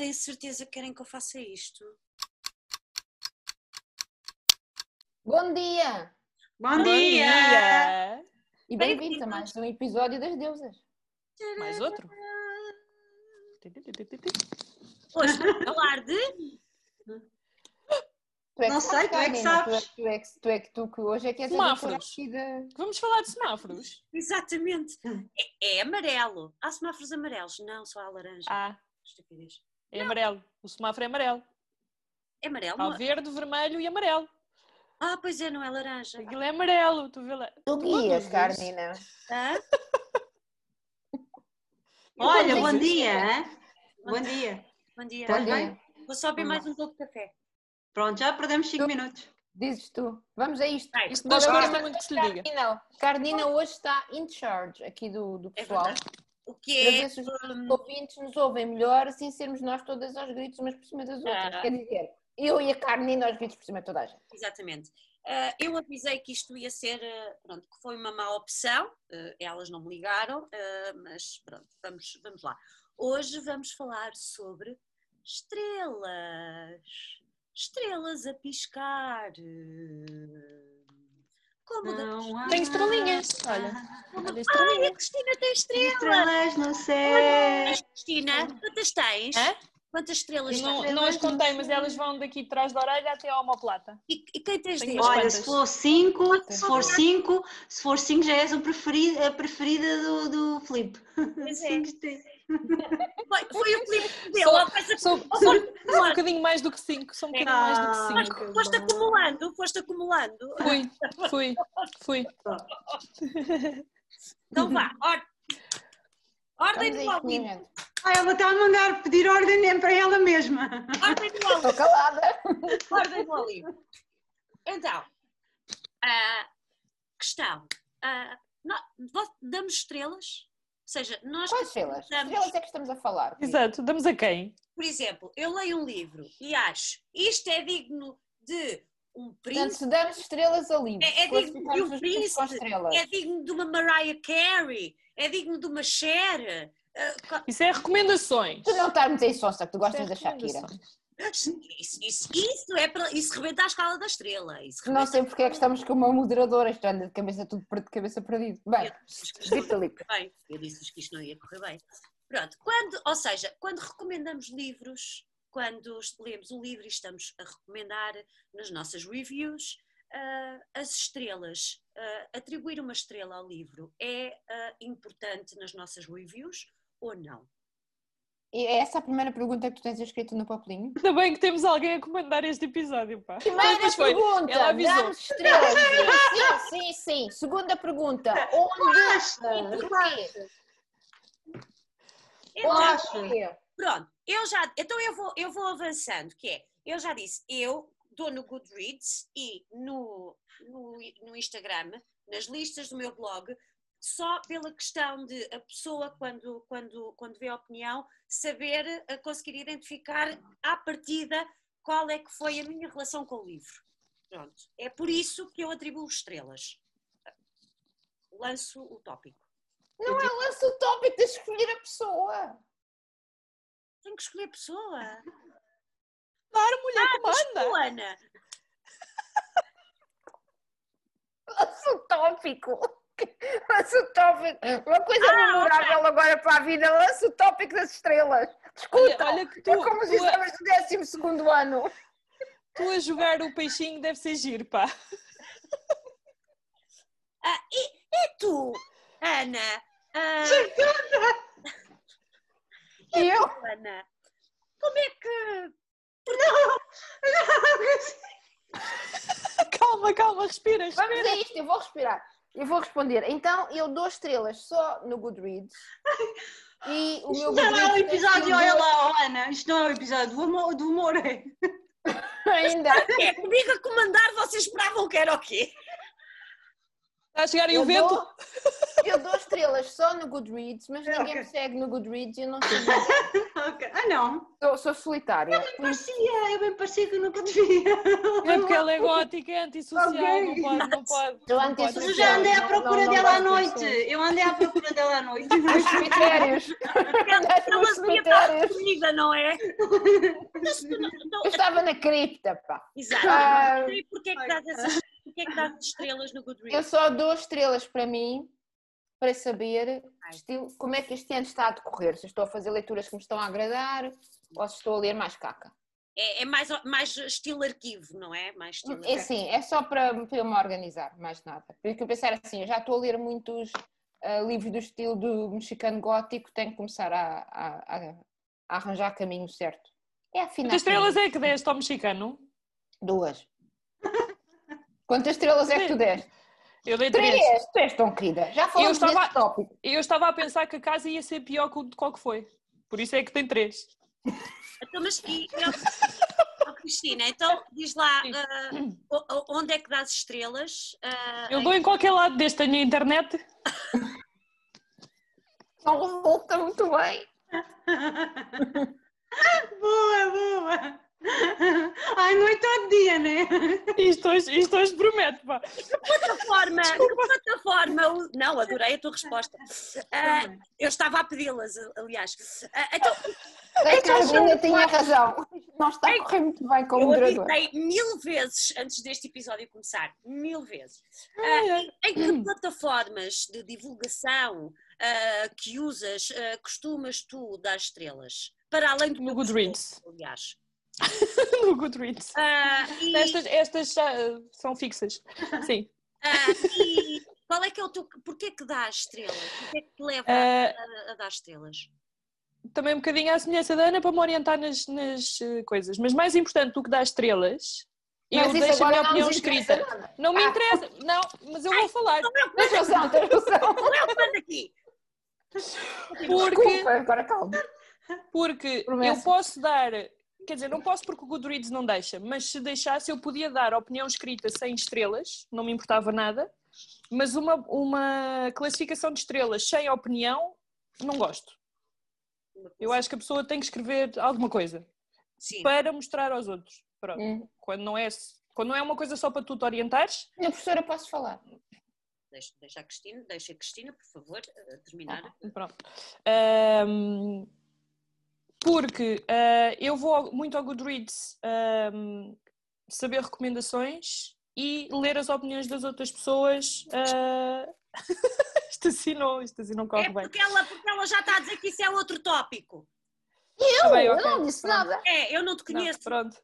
tenho certeza que querem que eu faça isto. Bom dia! Bom, Bom dia! dia! E bem-vindos a mais um episódio das Deusas. Mais outro? Hoje vamos falar de. Tu é Não sei, tu é que sabes. Tu é, tu é que, tu é que tu que hoje é que és Semáforos. Vamos falar de semáforos? Exatamente. É, é amarelo. Há semáforos amarelos? Não, só há laranja. Ah, Estupidez. É amarelo. O semáforo é amarelo. É amarelo? Há não- verde, vermelho e amarelo. Ah, pois é, não é laranja. Aquilo é amarelo, tu vê lá. Tu guias, Carolina. Hã? Olha, Bom dia. hein? Bom dia! Bom dia. Bom bem? dia. Vou só beber mais um pouco de café. Pronto, já perdemos 5 minutos. Dizes tu. Vamos a isto. Vai, Isto Agora- gosta muito que se lhe diga. Carolina, Carolina hoje está in charge aqui do, do É pessoal. verdade. O que para é. ver se os hum, ouvintes nos ouvem melhor sem sermos nós todas aos gritos umas por cima das outras. Ah. Quer dizer, eu e a Carolina aos gritos por cima de toda a gente. Exatamente. Ah, eu avisei que isto ia ser, ah, pronto, que foi uma má opção, ah, elas não me ligaram, mas pronto, vamos, vamos lá. Hoje vamos falar sobre estrelas. Estrelas a piscar. Não Tem estrelinhas, olha. Ai, a estrelinhas. Cristina tem estrelas! estrelas no céu. Mas, Cristina, quantas tens? Hã? Quantas estrelas Não, tens? não as contei, mas elas vão daqui de trás da orelha até à omoplata. E, e quem tens desde? Olha, quantas. se for 5, se for 5, se for 5 já és o preferido, a preferida do, do Filipe. Pois é. Cinco. Foi, foi o Filipe Sou- que- Sou, ó, sou- foste sou um bocadinho mais do que 5. Sou um bocadinho mais do Ah. que 5. foste acumulando, foste acumulando. Fui, fui, fui. Então vá, or... ordem do gente. Ah, ela está a mandar pedir ordem para ela mesma. Ordem do ao Estou calada. Ordem do vivo. Então, a questão. ah, nó- vós damos estrelas? Ou seja, nós, Quais estrelas? damos, Estrelas é que estamos a falar. Exato, damos a quem? por exemplo, eu leio um livro e acho isto é digno de um Portanto, príncipe, se damos estrelas a livros, É- é digno de um príncipe, é digno de uma Mariah Carey, é digno de uma Cher. ah, co- Isso é recomendações. Tu não estás muito em sonsa, que tu Isso é gostas da Shakira. Isso, isso, isso é para, isso rebenta a escala da estrela. Isso Não sei porque é que estamos com uma moderadora, isto anda de cabeça tudo de cabeça perdido. Bem, Eu disse que isto diz não ia Filipe. correr bem. Eu disse que isto não ia correr bem. Pronto, quando, ou seja, quando recomendamos livros, quando lemos um livro e estamos a recomendar nas nossas reviews, ah, as estrelas, ah, atribuir uma estrela ao livro é ah, importante nas nossas reviews ou não? E é essa a primeira pergunta que tu tens escrito no papelinho? Ainda bem que temos alguém a comandar este episódio, pá. Primeira foi, pergunta, ela avisou. damos estrelas. Sim, sim, sim. Segunda pergunta, onde porquê? Então, Acho. Porquê? Pronto, eu já, então eu vou, eu vou avançando, que é, eu já disse, eu dou no Goodreads e no, no, no Instagram, nas listas do meu blog, só pela questão de a pessoa, quando, quando, quando vê a opinião, saber, eh, conseguir identificar à partida qual é que foi a minha relação com o livro. Pronto, é por isso que eu atribuo estrelas. Lanço o tópico. Não é lança o tópico de escolher a pessoa. Tenho que escolher a pessoa. Claro, mulher, Tu, comanda. Ana. Lança o tópico. Lança o tópico. Uma coisa Ah, memorável agora para a vida. Lança o tópico das estrelas. Olha, Escuta. olha que tu, É como os tu, a, exames do 12 segundo ano. tu a jogar o peixinho deve ser giro, pá. Ah, e, e tu, Ana? Ah, E eu? Ana, como é que. Calma, calma, respira, Vamos respira. a isto, eu vou respirar. Eu vou responder. Então, eu dou estrelas só no Goodreads. E o meu Isto não é um episódio, olha lá, Ana, isto não é um episódio do humor, do humor é. Ainda. É, comigo a comandar, vocês esperavam que era o quê? Está a chegar aí Eu o vento? dou, eu dou estrelas só no Goodreads, mas ninguém Ok. me segue no Goodreads e eu não sei. Ok. Ah, não. Sou, sou solitária. Parecia, eu bem parecia que eu nunca devia. É porque ela é gótica, é antissocial, Ok. não pode, não pode. Eu não pode. Eu já andei à Não, procura não, não dela à noite. pessoas. Eu andei à procura dela à noite. Nos cemitérios. Ela devia estar comigo, não é? Não- não- Eu estava na cripta, pá. Exato. Ah. E porquê que dás essas- porquê que dás estrelas no Eu Goodreads? só dou estrelas para mim para saber estilo, como é que este ano está a decorrer. Se estou a fazer leituras que me estão a agradar ou se estou a ler mais caca. É, é mais, mais estilo arquivo, não é? Mais estilo É sim, é só para, para eu me organizar, mais nada. Porque eu pensar assim, eu já estou a ler muitos ah, livros do estilo do mexicano gótico, tenho que começar a, a- a- a arranjar caminho certo. É. Quantas estrelas é que deste ao mexicano? Duas. Quantas estrelas é que tu deste? Eu dei três. Três! Tu és tão querida. Já falamos estava- desse tópico. Eu estava a pensar que a casa ia ser pior que o de qual que foi. Por isso é que tem três. Então, mas e, eu- Oh, Cristina, então diz lá o- onde é que dás estrelas? Ah, Eu dou em qualquer lado deste, tenho a internet. Não resulta muito bem. Boa, boa. Ai, noite ao dia, né? Isto hoje, isto hoje promete, pá. plataforma, que plataforma? Não, adorei a tua resposta. Ah, eu estava a pedi-las, aliás. Ah, então, A Carolina tinha razão. Não está a correr muito bem com o eu moderador. avisei mil vezes antes deste episódio começar. Mil vezes. Ai. Em que plataformas de divulgação que usas costumas tu dar estrelas? Para além do No Goodreads. aliás. No Goodreads. Ah, e, Estas, estas já, uh, são fixas. Sim. ah, e qual é que é o teu. Porquê que dás estrelas? O que é que te leva Ah, a, a dar estrelas? também um bocadinho à semelhança da Ana para me orientar nas, nas, uh, coisas. Mas mais importante do que dar estrelas, eu Mas deixo a minha não opinião escrita. nada. Não me Ah. interessa. Não, mas eu vou falar. Não é não é o que manda aqui. Porque, Desculpa, agora calma. porque Promessa. eu posso dar. Quer dizer, não posso porque o Goodreads não deixa, mas se deixasse eu podia dar opinião escrita sem estrelas, não me importava nada, mas uma, uma classificação de estrelas sem opinião, não gosto. Eu acho que a pessoa tem que escrever alguma coisa Sim. para mostrar aos outros. Pronto. Hum. Quando, não é, quando não é uma coisa só para tu te orientares, Minha professora, posso falar? Deixa, deixa a Cristina, deixa a Cristina, por favor, eh, terminar. Pronto. Ahm, porque ah, eu vou ao- muito ao Goodreads ahm, saber recomendações e ler as opiniões das outras pessoas. ah, isto assim não, isto assim não corre É bem. porque ela, porque ela já está a dizer que isso é outro tópico. Eu, Tá bem, eu não disse pronto. nada. É, eu não te Não, conheço. pronto.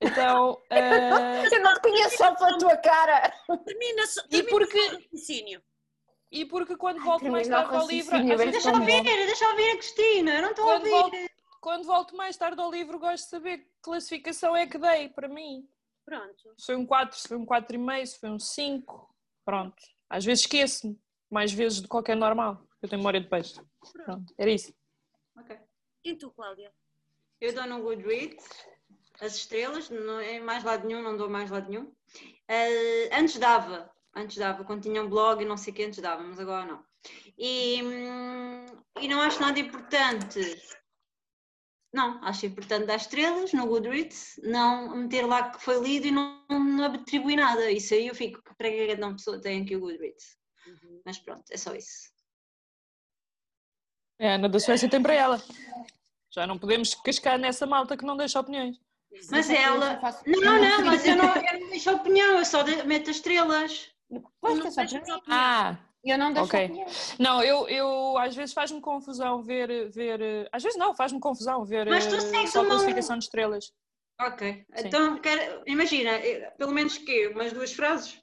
Então, ah, Eu não te conheço só pela tua cara. Termina, só- E porque- raciocínio. e porque quando Ai, volto mais tarde ao livro, bem Deixa tão ouvir, deixa ouvir a Cristina. Eu não estou a Quando volto, ouvir. Quando volto mais tarde ao livro, gosto de saber que classificação é que dei para mim. Pronto. Se foi um 4, se foi um 4,5, se foi um 5. Pronto. Às vezes esqueço-me, mais vezes do que qualquer normal. Eu tenho memória de peixe. Pronto, era isso. Ok. E tu, Cláudia? Eu dou no Goodreads as estrelas, não é mais lado nenhum, não dou mais lado nenhum. Eh, antes dava, antes dava, quando tinha um blog e não sei o que, antes dava, mas agora não. E, hum, e não acho nada importante. Não, acho importante dar estrelas no Goodreads, não meter lá que foi lido e não, não atribuir nada. Isso aí eu fico, para que uma pessoa tem aqui o Goodreads? Mas pronto, é só isso. É, a Ana da Suécia tem para ela. Já não podemos cascar nessa malta que não deixa opiniões. Mas Eu ela. Não, não, mas eu não, eu não deixo opinião, eu só de- meto as estrelas. Pois, Não que é mim. opinião. Ah, Eu não deixo Ok. opinião. não, eu, eu às vezes faz-me confusão ver, ver. Às vezes não, faz-me confusão ver Mas tu eh, segues só uma- classificação de estrelas. Ok, Sim. então quero, imagina, eh, pelo menos que umas duas frases.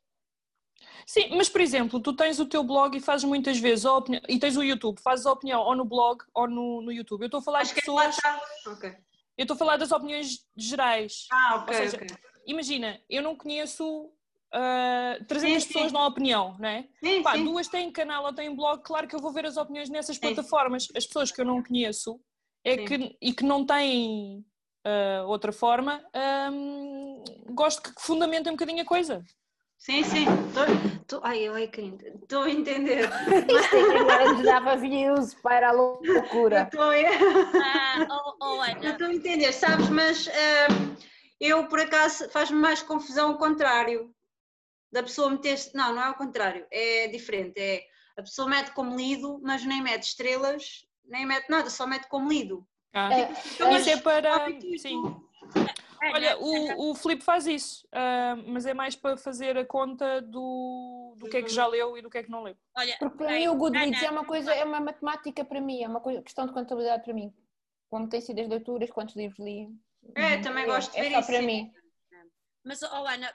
Sim, mas por exemplo, tu tens o teu blog e fazes muitas vezes a opinião, e tens o YouTube, fazes a opinião ou no blog ou no, no YouTube. Eu estou a falar Acho de é pessoas, está. Ok. eu estou a falar das opiniões gerais. Ah, ok, Ou seja, ok. Imagina, eu não conheço ah, 300 Sim, sim. pessoas na opinião, não é? Sim, Pá, sim. duas têm canal ou têm blog, claro que eu vou ver as opiniões nessas Sim. plataformas. As pessoas que eu não conheço é Sim. que, e que não têm ah, outra forma, ahm, gosto que fundamentem um bocadinho a coisa. Sim, sim. Tô, ai, ai, estou a entender. Isto é que agora nos dava views para a loucura. Estou a... Ah, oh, oh, Estou a entender, sabes, mas hum, eu por acaso faz-me mais confusão o contrário. Da pessoa meter. Não, não é o contrário, é diferente. É a pessoa mete como lido, mas nem mete estrelas, nem mete nada, só mete como lido. Ah, É, Então, isso é para. Sim. Ana, Olha, o, o Filipe faz isso, ah, mas é mais para fazer a conta do, do que é que já leu e do que é que não leu. olha, Porque para mim o Goodreads Ana, é uma coisa, é uma matemática para mim, é uma coisa, questão de contabilidade para mim. Como tem sido as leituras, quantos livros li. É, também gosto de é ver só isso. para mim. Mas, oh Ana,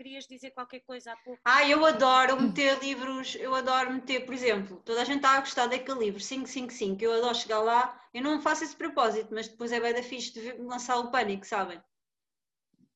querias dizer qualquer coisa há pouco? Ah, eu adoro meter livros, eu adoro meter, por exemplo, toda a gente está a gostar daquele livro 555, eu adoro chegar lá, eu não faço esse propósito, mas depois é bem da fixe de lançar o pânico, sabem?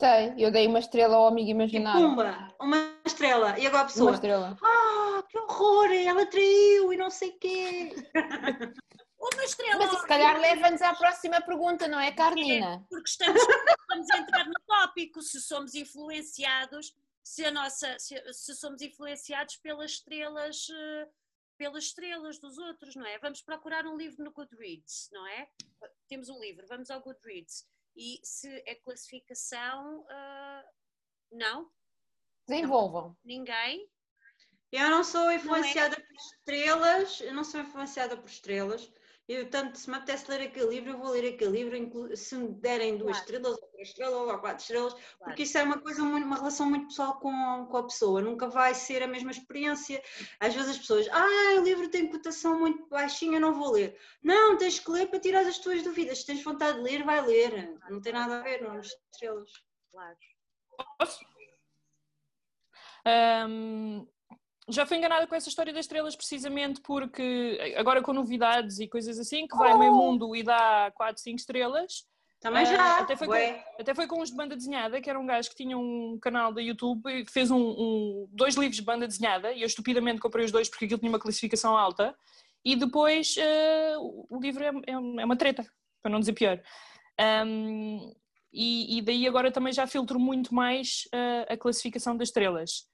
Sei, eu dei uma estrela ao amigo imaginário. pumba, uma estrela, e agora a Uma pessoa, estrela. ah, que horror, ela traiu e não sei o quê. Uma estrela! Mas se calhar leva-nos à próxima pergunta, não é, Carnina? Porque estamos, vamos entrar no tópico, se somos influenciados, se a nossa, se, se somos influenciados pelas estrelas, eh, pelas estrelas dos outros, não é? Vamos procurar um livro no Goodreads, não é? Temos um livro, vamos ao Goodreads. E se é classificação, ah, não? Desenvolvam. Ninguém? Eu não sou influenciada por estrelas, eu não sou influenciada por estrelas. Eu, tanto, se me apetece ler aquele livro, eu vou ler aquele livro, se me derem duas Claro. estrelas, ou três estrelas, ou quatro estrelas, porque isso é uma coisa, muito, uma relação muito pessoal com, com a pessoa, nunca vai ser a mesma experiência. Às vezes as pessoas, ah, o livro tem cotação muito baixinha, não vou ler. Não, tens que ler para tirar as tuas dúvidas. Se tens vontade de ler, vai ler. Não tem nada a ver, não as estrelas. Claro. Posso? Ahm, já fui enganada com essa história das estrelas precisamente porque agora com novidades e coisas assim, que vai ao meio mundo e dá 4, 5 estrelas. Também Ah, já. até foi ué. Até foi com uns de banda desenhada, que era um gajo que tinha um canal da YouTube e fez um, um- dois livros de banda desenhada e eu estupidamente comprei os dois porque aquilo tinha uma classificação alta e depois eh, o livro é, é- é uma treta, para não dizer pior. Ahm, e, e daí agora também já filtro muito mais eh, a classificação das estrelas.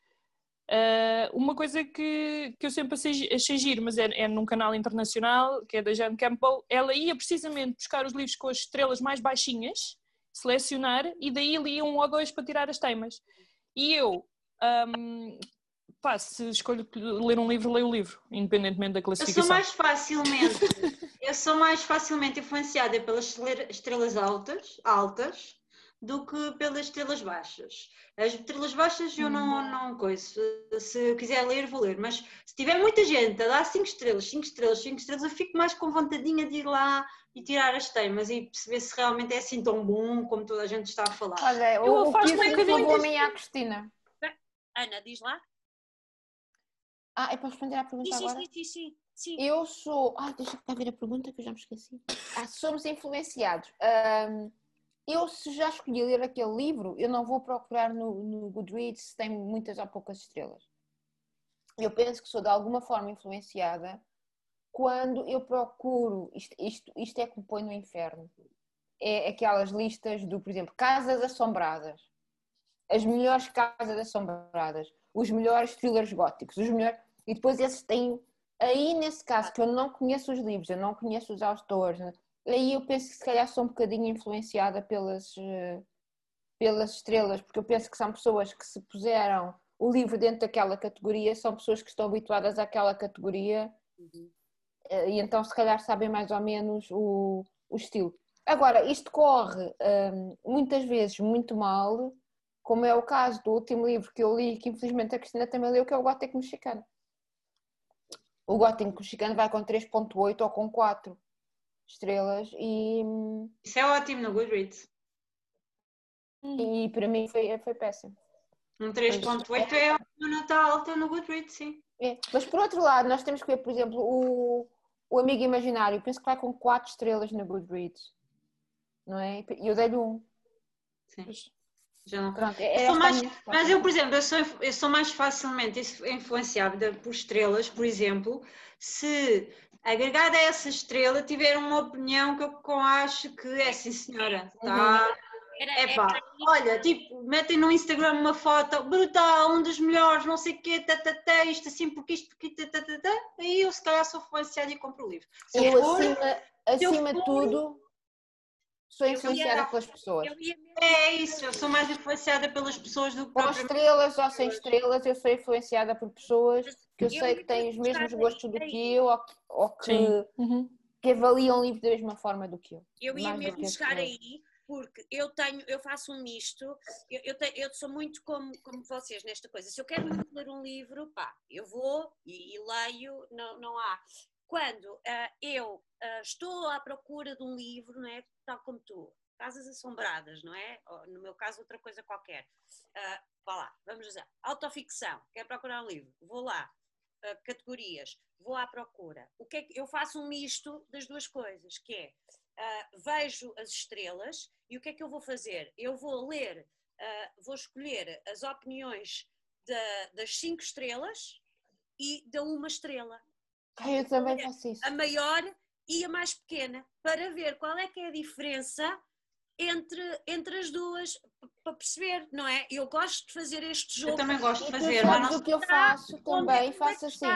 Uh, uma coisa que, que eu sempre achei, achei giro, mas é, é num canal internacional, que é da Jane Campbell, ela ia precisamente buscar os livros com as estrelas mais baixinhas, selecionar, e daí lia um ou dois para tirar as temas. E eu, um, pá, se escolho ler um livro, leio um livro, independentemente da Eu classificação. sou mais facilmente, eu sou mais facilmente influenciada pelas estre- estrelas altas, altas do que pelas estrelas baixas. As estrelas baixas eu não, não coiso. Se eu quiser ler, vou ler. Mas se tiver muita gente a dar 5 estrelas, 5 estrelas, 5 estrelas, eu fico mais com vontadinha de ir lá e tirar as temas e perceber se realmente é assim tão bom como toda a gente está a falar. Olha, Eu o, o faço um bocadinho levou a à Cristina. Ana, diz lá. Ah, é para responder à pergunta Sim, sim, agora? sim, sim, sim. sim. Eu sou. Ah, deixa eu ver a pergunta que eu já me esqueci. Ah, somos influenciados. Ahm, eu, se já escolhi ler aquele livro, eu não vou procurar no, no Goodreads se tem muitas ou poucas estrelas. Eu penso que sou de alguma forma influenciada quando eu procuro. Isto, isto, isto é que me põe no inferno. É aquelas listas do, por exemplo, casas assombradas. As melhores casas assombradas. Os melhores thrillers góticos. Os melhores... E depois esses têm aí nesse caso que eu não conheço os livros, eu não conheço os autores? Aí eu penso que se calhar sou um bocadinho influenciada pelas, eh, pelas estrelas, porque eu penso que são pessoas que se puseram o livro dentro daquela categoria, são pessoas que estão habituadas àquela categoria eh, e então se calhar sabem mais ou menos o, o estilo. Agora, isto corre hum, muitas vezes muito mal, como é o caso do último livro que eu li, que infelizmente a Cristina também leu, que é o Gótico Mexicano. O Gótico Mexicano vai com 3.8 ou com 4 estrelas e, Isso é ótimo no Goodreads. e para mim foi, foi péssimo. Um 3.8 é uma nota alta no Goodreads, sim. É. Mas por outro lado, nós temos que ver, por exemplo, o, o Amigo Imaginário, penso que vai com 4 estrelas na Goodreads. Não é? E eu dei-lhe um. sim. Já não Pronto, é Eu mais-. Mas eu, por exemplo, eu sou, eu sou mais facilmente inf- influenciável por estrelas, por exemplo, se agregada a essa estrela tiver uma opinião que eu com- acho que é sim senhora, Era, Epá, era- olha, tipo, metem no Instagram uma foto brutal, um dos melhores, não sei o quê, tá, tá, tá, isto assim, porque isto, porque tá, tá, tá, tá, aí eu se calhar sou influenciada e compro o livro. Se eu, Eu, for, acima, acima de for- tudo, sou ia- influenciada pelas pessoas. é isso, eu sou mais influenciada pelas pessoas do que Com estrelas ou sem estrelas, eu sou influenciada por pessoas que eu Eu sei que têm os mesmo mesmos gostos do que eu ou que, ou que, Sim. Uhum. que avaliam livros da mesma forma do que eu. Eu ia mesmo chegar aí porque eu tenho, eu faço um misto, eu, eu, tenho- eu sou muito como, como vocês nesta coisa. Se eu quero muito ler um livro, pá, eu vou e, e leio, não, não há. Quando ah, eu ah, estou à procura de um livro, não é? Tal como tu, Casas Assombradas, não é? Ou, no meu caso, outra coisa qualquer. Ah, vá lá, vamos dizer, autoficção, quero procurar um livro, vou lá, ah, categorias, vou à procura. O que é que eu faço um misto das duas coisas, que é vejo as estrelas e o que é que eu vou fazer? Eu vou ler, vou escolher as opiniões da- das cinco estrelas e da uma estrela, eu também faço isso. a maior e a mais pequena, para ver qual é que é a diferença entre, entre as duas, para perceber, não é? Eu gosto de fazer este jogo. Eu também gosto de E fazer, mas o que eu faço é- também, é faço assim.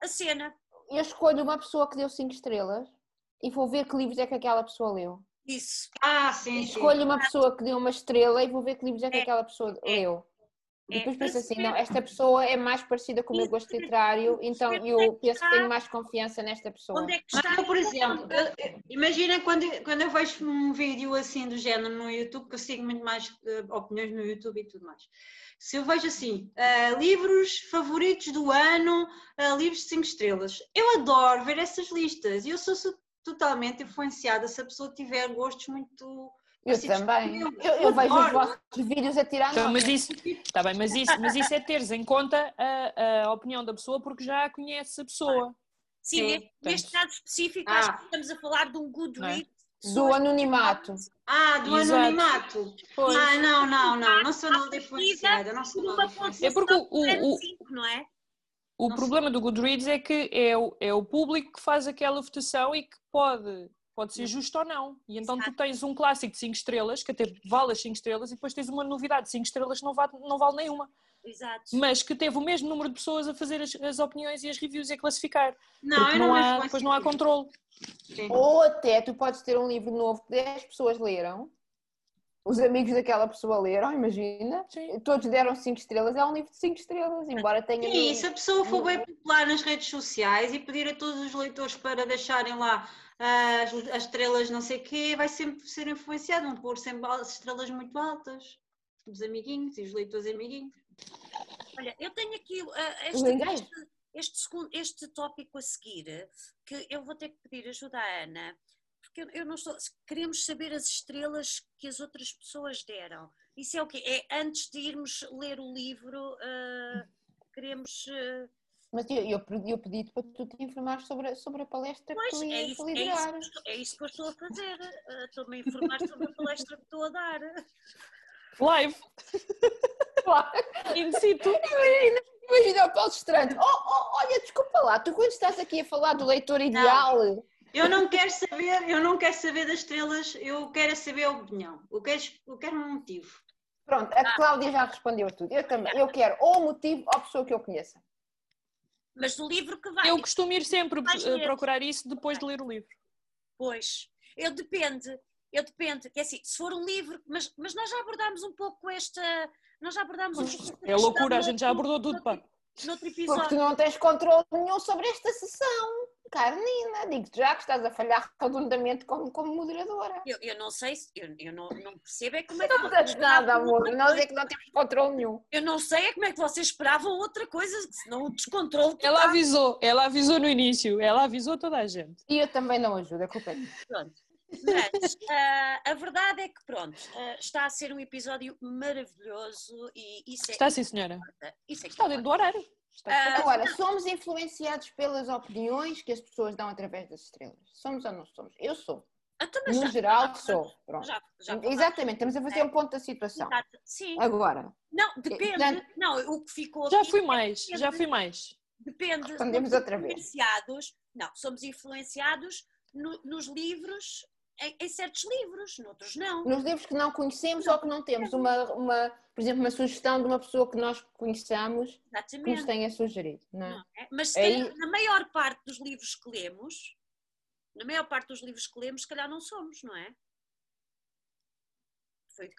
a cena. Eu escolho uma pessoa que deu 5 estrelas e vou ver que livros é que aquela pessoa leu. Isso. Ah, sim, sim. Escolho uma pessoa que deu uma estrela e vou ver que livros é que É. aquela pessoa É. leu. É, Depois para penso assim, não, esta pessoa é mais parecida com o meu gosto literário, então eu é penso que tenho mais confiança nesta pessoa. Onde é que Mas está? eu, por exemplo, imagina quando, quando eu vejo um vídeo assim do género no YouTube, que eu sigo muito mais eh, opiniões no YouTube e tudo mais. Se eu vejo assim, eh, livros favoritos do ano, eh, livros de 5 estrelas, eu adoro ver essas listas e eu sou totalmente influenciada se a pessoa tiver gostos muito. Eu também. meu. Eu, eu vejo os vossos vídeos a tirar Então, mas isso, tá bem, mas isso, mas isso é teres em conta a, a opinião da pessoa porque já a conhece a pessoa. Sim, Sim, neste, neste caso específico, Ah. acho que estamos a falar de um Goodreads. Do anonimato. Ah, do Exato. anonimato. Pois. Ah, não, não, não, não sou nada influenciada, não sou nada É porque o, o, o, não é? o Não problema do Goodreads é que é o, é o público que faz aquela votação e que pode, pode ser justo ou não. E então tu Exato. tens um clássico de 5 estrelas, que até vale as 5 estrelas, e depois tens uma novidade de 5 estrelas que não vale, não vale nenhuma. Exato. Mas que teve o mesmo número de pessoas a fazer as, as opiniões e as reviews e a classificar. Não, porque eu não não há, depois não há controle. Sim. Ou até tu podes ter um livro novo que 10 pessoas leram, os amigos daquela pessoa leram, imagina, Sim. todos deram 5 estrelas, é um livro de 5 estrelas, embora tenha. Sim, e se a pessoa for bem popular nas redes sociais e pedir a todos os leitores para deixarem lá ah, as, as estrelas não sei o quê, vai sempre ser influenciado, vão pôr sempre as estrelas muito altas dos amiguinhos e os leitores amiguinhos. Olha, eu tenho aqui Os este, engajos. este, este, segundo, este tópico a seguir, que eu vou ter que pedir ajuda à Ana, porque eu, eu não estou. Queremos saber as estrelas que as outras pessoas deram. Isso é o quê? É antes de irmos ler o livro, ah, queremos. ah, Mas eu, eu, pedi- eu pedi para tu te informares sobre, a- sobre a palestra que Pois, tu é ias isso, é, isso, liderar. que eu estou- é isso que eu estou a fazer. ah, Estou-me a informar sobre a palestra que estou a dar. Live, in situ. Imagina, o palestrante. Oh, oh, olha, desculpa lá, tu quando estás aqui a falar do leitor ideal, Eu não quero saber, eu não quero saber das estrelas, eu quero é saber a opinião. Eu quero, eu quero um motivo. pronto, a Cláudia já respondeu tudo. Eu também, eu quero ou o motivo ou a pessoa que eu conheça. Mas do livro que vai. Eu costumo ir sempre eh, procurar isso depois de ler o livro. Pois, eu depende, eu depende, que é assim, se for um livro, mas, mas nós já abordámos um pouco esta, nós já abordámos um pouco esta É loucura, a gente já abordou tudo, pá. Noutro Porque tu não tens controle nenhum sobre esta sessão. Carnina, digo-te já que estás a falhar redondamente como, como moderadora. Eu, eu não sei, se- eu, eu não, não percebo é como é que Não tens nada, amor. Nós é que não temos controle nenhum. Eu não sei é como é que vocês esperavam outra coisa, senão o descontrole Ela total. avisou, ela avisou no início, ela avisou toda a gente. E eu também não ajudo, a culpa é. Pronto. Mas ah, a verdade é que, pronto, ah, está a ser um episódio maravilhoso e isso é, Está sim, senhora. isso é que Está dentro do horário. Está Ah, Agora, somos influenciados pelas opiniões que as pessoas dão através das estrelas. Somos ou não somos? Eu sou. Mas No já- geral, sou. Pronto. Já, já Exatamente, estamos a fazer um ponto da situação. Exato. Sim. Agora, Não, depende. portanto- Não, o que ficou Já fui mais, já fui mais. depende. Respondemos outra vez. Influenciados, não, somos influenciados no- nos livros em, em certos livros, noutros não. Nos livros que não conhecemos ou que não temos uma, uma, por exemplo, uma sugestão de uma pessoa que nós conheçamos que nos tenha sugerido, não é? não é? Mas Aí- na maior parte dos livros que lemos, na maior parte dos livros que lemos, se calhar não somos, não é?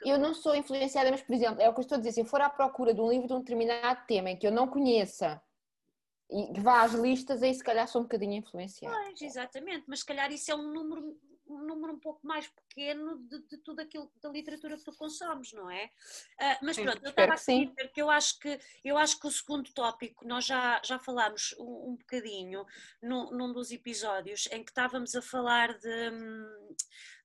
Eu não sou influenciada, mas, por exemplo, é o que eu estou a dizer, se eu for à procura de um livro de um determinado tema em que eu não conheça e que vá às listas, aí se calhar sou um bocadinho influenciada. Pois, exatamente, mas se calhar isso é um número, um número um pouco mais pequeno de, de tudo aquilo da literatura que tu consomes, não é? Ah, mas Sim, pronto, eu estava a dizer que eu acho que eu acho que o segundo tópico nós já, já falámos um, um bocadinho num, num dos episódios em que estávamos a falar de, hum,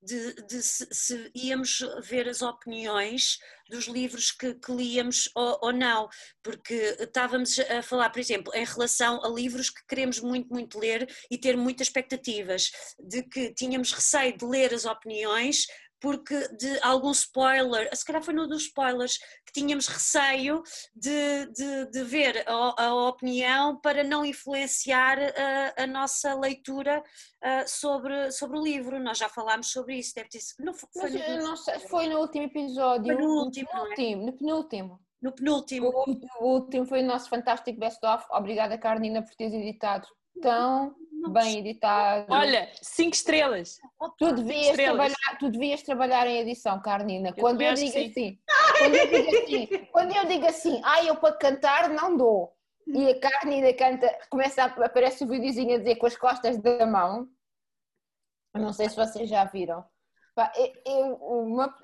de, de se, se íamos ver as opiniões dos livros que, que líamos ou, ou não, porque estávamos a falar, por exemplo, em relação a livros que queremos muito, muito ler e ter muitas expectativas, de que tínhamos receio de ler as opiniões porque de algum spoiler, se calhar foi no dos spoilers, que tínhamos receio de, de, de ver a, a opinião para não influenciar a, a nossa leitura ah, sobre, sobre o livro. Nós já falámos sobre isso, deve ter sido. Não, foi, Mas no, não sei, foi no último episódio. Foi no último, não é? penúltimo, no penúltimo. no penúltimo. O último, o último foi o nosso fantástico best-of. Obrigada, Carnina, por teres editado tão Não bem editado. Olha, cinco estrelas. Tu devias, estrelas. trabalhar, tu devias trabalhar em edição, Carnina. Quando também eu, digo assim, quando eu digo assim, quando eu digo assim, ah, eu para cantar não dou. E a Carnina canta, começa a, aparece o videozinho a dizer com as costas da mão. Eu não sei se vocês já viram. Eu, eu- uma-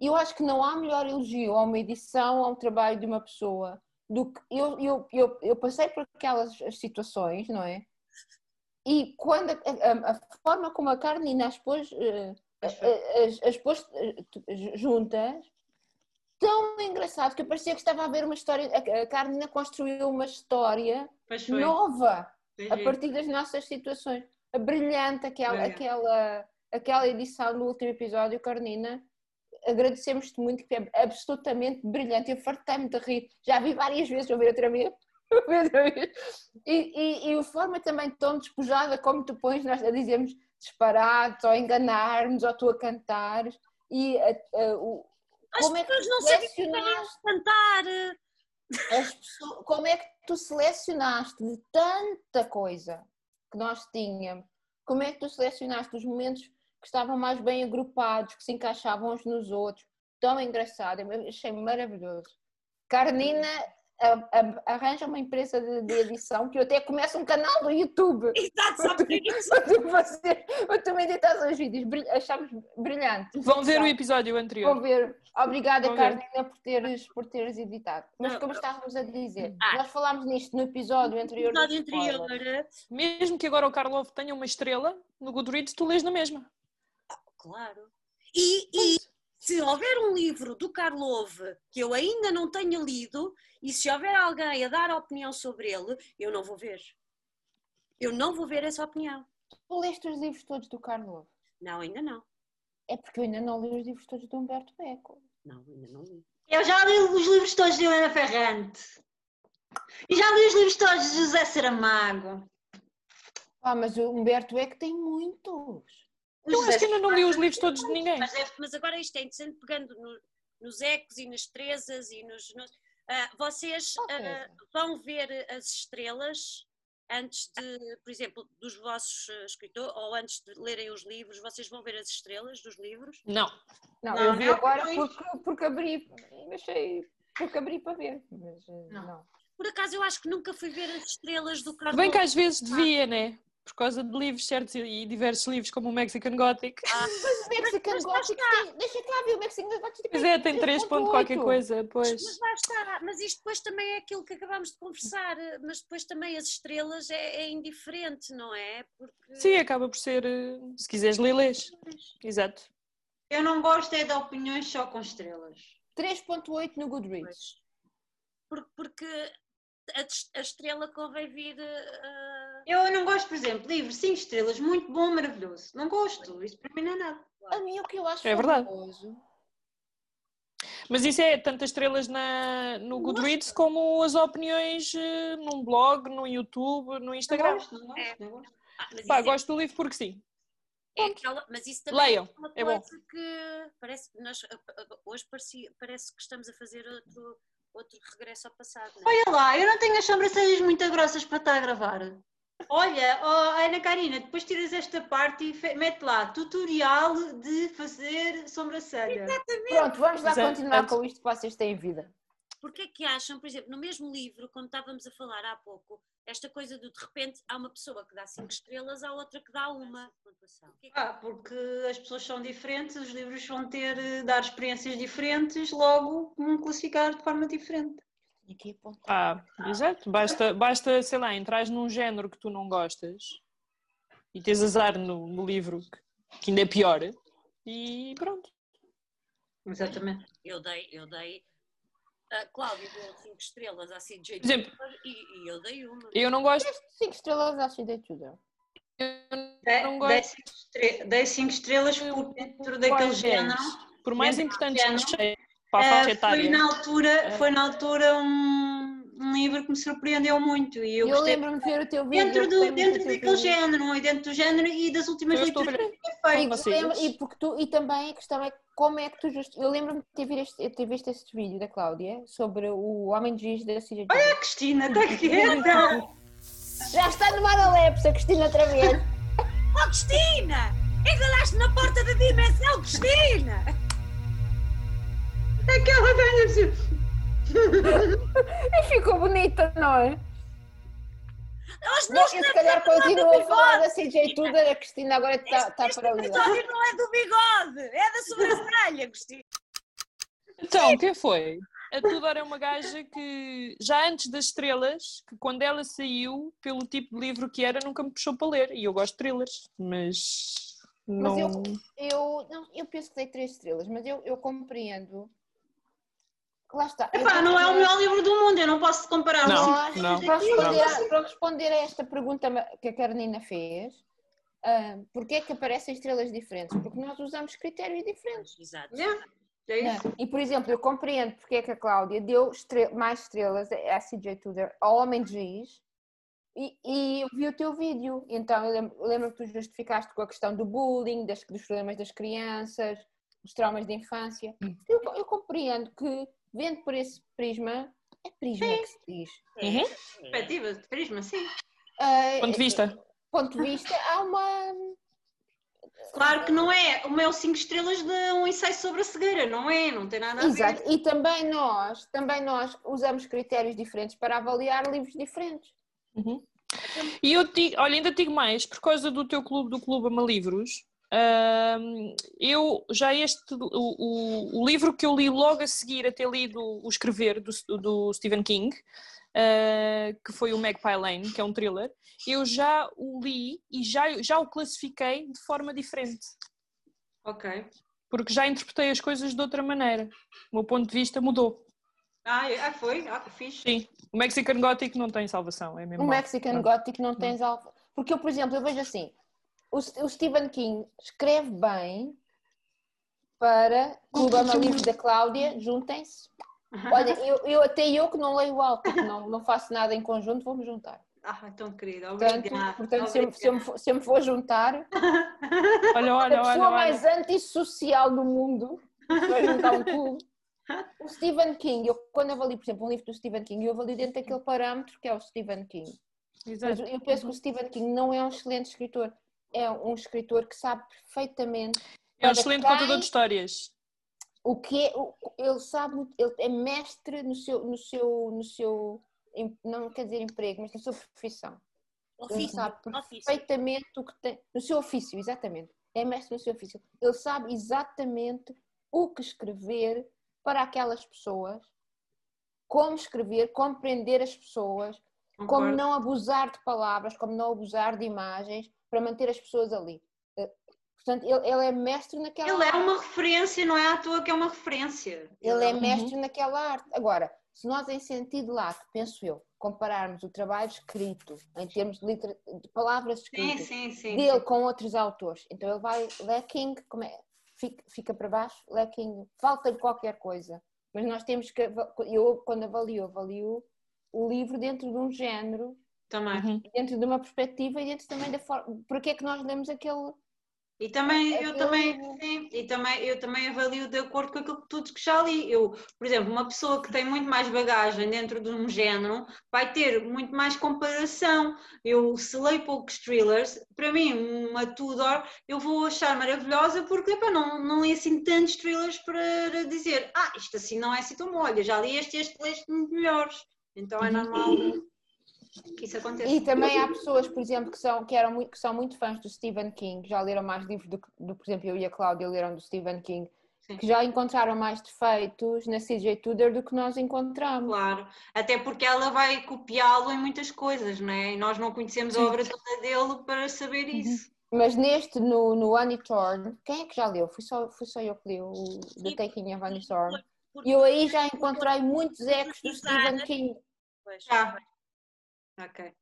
eu acho que não há melhor elogio a uma edição, a um trabalho de uma pessoa do que eu, eu, eu, eu passei por aquelas situações, não é? E quando a, a- a forma como a Carnina as pôs, eh, as, as pôs eh, juntas, tão engraçado que parecia que estava a ver uma história. A Carnina construiu uma história nova Foi a partir das nossas situações. A brilhante, aquela, Brilhante. aquela, aquela edição do último episódio, Carnina. Agradecemos-te muito, que é absolutamente brilhante. Eu fartei-me de rir. Já vi várias vezes, vou ver outra vez. E, e, e a forma também tão despojada como tu pões nós a dizermos disparados, ou enganarmos, ou tu a cantares. E a- a- o, As como é que não selecionaste cantar. as pessoas- como é que tu selecionaste de tanta coisa que nós tínhamos? Como é que tu selecionaste os momentos que estavam mais bem agrupados, que se encaixavam uns nos outros? Tão engraçado, eu achei maravilhoso. Carnina arranja uma empresa de, de edição que eu até começo um canal do YouTube Exato, só por isso. para tu, fazer, para tu me editar os vídeos. Achamos brilhante. Vão ver o Vão episódio anterior. ver. Obrigada, Vão ver. Carolina, por teres, por teres editado. Mas como estávamos a dizer, Ah. nós falámos nisto no episódio anterior. No episódio anterior. Mesmo que agora o Karlov tenha uma estrela, no Goodreads tu lês na mesma. Claro. E, e se houver um livro do Karlov que eu ainda não tenha lido e se houver alguém a dar opinião sobre ele, eu não vou ver. Eu não vou ver essa opinião. Tu leste os livros todos do Carlos? Não, ainda não. É porque eu ainda não li os livros todos do Humberto Eco. Não, ainda não li. Eu já li os livros todos de Helena Ferrante. E já li os livros todos de José Saramago. Ah, mas o Humberto Eco tem muitos. Eu acho que ainda não li os livros todos de ninguém. Mas, é- mas agora isto é interessante, pegando no- nos ecos e nas trezas e nos. nos- Ah, vocês treza? vão ver as estrelas antes de, por exemplo, dos vossos ah, escritores, ou antes de lerem os livros, vocês vão ver as estrelas dos livros? Não. Não, Não, eu vi não, agora não. porque, porque abri, achei, porque abri para ver. Mas eh, Não. não. Por acaso eu acho que nunca fui ver as estrelas do Carlos. Bem que às vezes devia, né? Por causa de livros certos e diversos livros como o Mexican Gothic. Mas o Mexican mas lá Gothic tem, deixa cá ver, o Mexican Gothic Pois é, tem 3 ponto qualquer 3.8. coisa, pois. Mas lá está, mas isto depois também é aquilo que acabámos de conversar, mas depois também as estrelas é, é indiferente, não é? Porque Sim, acaba por ser. eh, Se quiseres ler, lês. Exato. Eu não gosto é de opiniões só com estrelas. 3.8 no Goodreads. Por- porque a, a estrela convém vir. ah, Eu não gosto, por exemplo, livro 5 estrelas, muito bom, maravilhoso. Não gosto, isso para mim não é nada. A mim o que eu acho É verdade. Mas isso é tantas estrelas na, no Goodreads como as opiniões eh, num blog, no YouTube, no Não Instagram. gosto, não gosto, É. não gosto. ah, mas Pá, é- gosto do livro porque sim. É aquela, mas isso também Leiam, é uma é bom. coisa que parece nós hoje parecia- parece que estamos a fazer outro, outro regresso ao passado. Não é? Olha lá, eu não tenho as sobrancelhas muito grossas para estar a gravar. Olha, oh, Ana Karina, depois tiras esta parte e mete lá tutorial de fazer sobrancelha. Pronto, vamos lá Exato. continuar com isto que vocês têm vida. Porquê é que acham, por exemplo, no mesmo livro, como estávamos a falar há pouco, esta coisa do de repente há uma pessoa que dá cinco estrelas, há outra que dá uma que- Ah, porque as pessoas são diferentes, os livros vão ter, eh, dar experiências diferentes, logo vão classificar de forma diferente. Apontar. Ah, exato. Basta, basta, sei lá, entras num género que tu não gostas e tens azar no, no livro, que, que ainda é pior, e pronto. Exatamente. Eu dei, eu dei. A Cláudia deu cinco estrelas à CJ exemplo, e, e eu dei uma. eu não gosto. 5 estrelas à Cidade Tudor. Eu Dei, não dei gosto. cinco estre- dei cinco estrelas por dentro daquele género. Por mais importantes que sejam para a faixa foi etária. na altura, foi na altura um, um livro que me surpreendeu muito e eu, Eu, gostei lembro-me de ver o teu vídeo. dentro, do, dentro daquele vídeo. género, e dentro do género e das últimas Eu leituras que eu E, feito. e porque tu, e também a questão é como é que tu justi... Eu lembro-me de ter visto, este, ter visto este vídeo da Cláudia sobre o Homem de Giz da Cidade Tudor. A Cristina, está quieta! Já está no Maralepse, a Cristina outra vez. Oh, Cristina! Enganaste na porta da dimensão, Cristina! É que ela tem assim. E ficou bonita, não é? Nós Não, não se calhar continuo a falar da CJ Tudor, a Cristina agora está está Este paralisada. episódio não é do bigode, é da sobrancelha, Cristina. Então, quem foi? A Tudor é uma gaja que, já antes das estrelas, que quando ela saiu, pelo tipo de livro que era, nunca me puxou para ler. E eu gosto de thrillers, mas. Mas eu- Não... Eu, não, eu penso que dei três estrelas, mas eu, eu compreendo. Lá está. Epá, não é o melhor livro do mundo, eu não posso comparar Não, Nós, não, para, responder para responder a esta pergunta que a Carolina fez, ah, porque é que aparecem estrelas diferentes? Porque nós usamos critérios diferentes. Exato. Yeah, é isso. E, por exemplo, eu compreendo porque é que a Cláudia deu mais estrelas a CJ Tudor ao Homem de Giz e, e eu vi o teu vídeo. Então, eu lembro, eu lembro que tu justificaste com a questão do bullying, das- dos problemas das crianças, dos traumas de infância. Hum. Eu, eu compreendo que, vendo por esse prisma, é prisma que se diz. Uhum. Perspectiva de prisma, sim. Ah, Ponto de vista. ponto de vista, há uma. Claro que não é o meu 5 estrelas de um ensaio sobre a cegueira, não é? Não tem nada a ver. Exato. E também nós, também nós usamos critérios diferentes para avaliar livros diferentes. Uhum. E eu digo, olha, ainda digo mais, por causa do teu clube, do Clube Ama Livros, hum, eu já este, o, o, o livro que eu li logo a seguir a ter lido o Escrever, do, do Stephen King, uh, que foi o Magpie Lane, que é um thriller, eu já o li e já, já o classifiquei de forma diferente, Ok. porque já interpretei as coisas de outra maneira. O meu ponto de vista mudou. Ah, é- ah, foi? Ah, fiz. Sim, o Mexican Gothic não tem salvação, é mesmo O. Mexican. Gothic não tens alvo. Porque eu, por exemplo, eu vejo assim, o, Stephen King escreve bem para Clube Ama Livros da Cláudia, juntem-se. Olha, eu, eu até eu que não leio alto, que não, não faço nada em conjunto, vou-me juntar. Ah, tão querida, Portanto, obrigada. portanto se, eu, se, eu me for, se eu me for juntar, Olha, a olha, olha, pessoa olha. mais antissocial do mundo vai juntar um clube. O Stephen King, eu quando avalio, por exemplo, um livro do Stephen King, eu avalio dentro daquele parâmetro que é o Stephen King. Mas Exato. eu penso que o Stephen King não é um excelente escritor, é um escritor que sabe perfeitamente É um excelente quem- contador de histórias. o que é, ele sabe, ele é mestre no seu, no seu, no seu, não quer dizer emprego, mas na sua profissão. Ele Ofício. sabe ofício. perfeitamente o que tem, no seu ofício, exatamente. É mestre no seu ofício. Ele sabe exatamente o que escrever para aquelas pessoas, como escrever, compreender as pessoas, como Concordo. não abusar de palavras, como não abusar de imagens, para manter as pessoas ali. Eh, Portanto, ele, ele é mestre naquela Ele é arte. uma referência, não é à toa que é uma referência. Ele é Uhum. mestre naquela arte. Agora, se nós, em sentido lato, penso eu, compararmos o trabalho escrito, em termos de, litera- de palavras Sim, escritas, sim, sim. dele com outros autores, então ele vai lacking, como é? Fica, fica para baixo, lacking, falta-lhe qualquer coisa. Mas nós temos que, eu quando avalio, avalio o livro dentro de um género, Também. Uhum. dentro de uma perspectiva e dentro também da forma. Porque é que nós lemos aquele, E também, eu Aquilo- também, sim, e também, eu também avalio de acordo com aquilo que tudo que já li. Eu, por exemplo, uma pessoa que tem muito mais bagagem dentro de um género vai ter muito mais comparação. Eu, se leio poucos thrillers, para mim, uma Tudor, eu vou achar maravilhosa porque epá, não, não li assim tantos thrillers para dizer, ah, isto assim não é assim tão molho, já li este e este leste muito melhores. Então é normal que isso aconteça. E também há pessoas, por exemplo, que são, que eram muito, que são muito fãs do Stephen King, já leram mais livros do que, por exemplo, eu e a Cláudia leram do Stephen King, Sim. que já encontraram mais defeitos na CJ Tudor do que nós encontramos. Claro, até porque ela vai copiá-lo em muitas coisas, não é? E nós não conhecemos a obra toda dele para saber isso. Mas neste, no, no Annie Thorne, quem é que já leu? Fui só, fui só eu que li o The Taking of Annie Thorne. Porque- E eu aí já encontrei muitos ecos do. Stephen King. Pois. Já. Ok.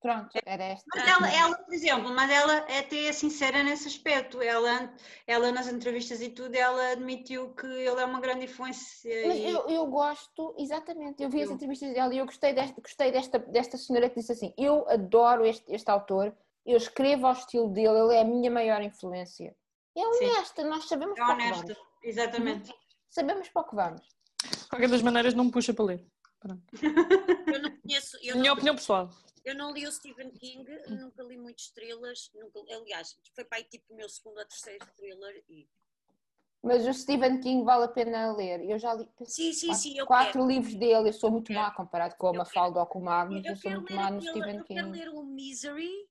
Pronto, era esta. Mas ela, ela, por exemplo, mas ela é até sincera nesse aspecto. Ela, ela nas entrevistas e tudo, ela admitiu que ele é uma grande influência. Mas e- eu, eu gosto, exatamente, eu vi as Eu- entrevistas dela e eu gostei desta, gostei desta, desta senhora que disse assim: Eu adoro este, este autor, eu escrevo ao estilo dele, ele é a minha maior influência. E é Sim. honesta, nós sabemos É que honesta, vamos. exatamente. Sabemos para o que vamos. De qualquer das maneiras, não me puxa para ler. Eu não conheço, eu Minha não, opinião pessoal. eu não li o Stephen King, nunca li muitos thrillers, nunca, aliás, foi para aí tipo o meu segundo ou terceiro thriller e... Mas o Stephen King vale a pena ler. Eu já li Sim, sim, quatro, sim, eu quatro quero. livros dele, eu sou muito Eu má comparado com a Mafalda ou com o Magnus, eu Eu sou muito má no aquele- Stephen eu quero King. ler o Misery.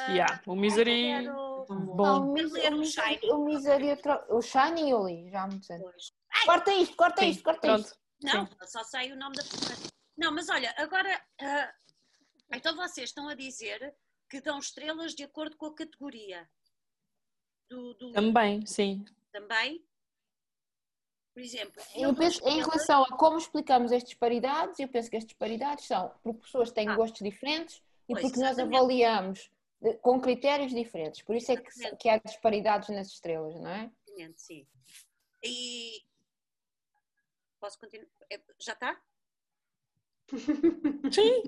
ah, Yeah, o Misery. quero- Tão bom. Não, o Mis- ler o o Misery, Shining. o Misery eu tro- o Shining eu li, já há muitos anos. Corta isto, corta sim, isto, corta pronto. isto. Não, só sei o nome da pessoa. Não, mas olha, agora. ah, então vocês estão a dizer que dão estrelas de acordo com a categoria do, do Também, sim. também? Por exemplo, Eu dou penso, em relação a como explicamos as disparidades, eu penso que as disparidades são porque pessoas têm Ah. gostos diferentes e Pois, porque nós exatamente. avaliamos de- com critérios diferentes. Por isso é que, que há disparidades nas estrelas, não é? Exatamente, Sim. E. Posso continuar? É, Já está? Sim.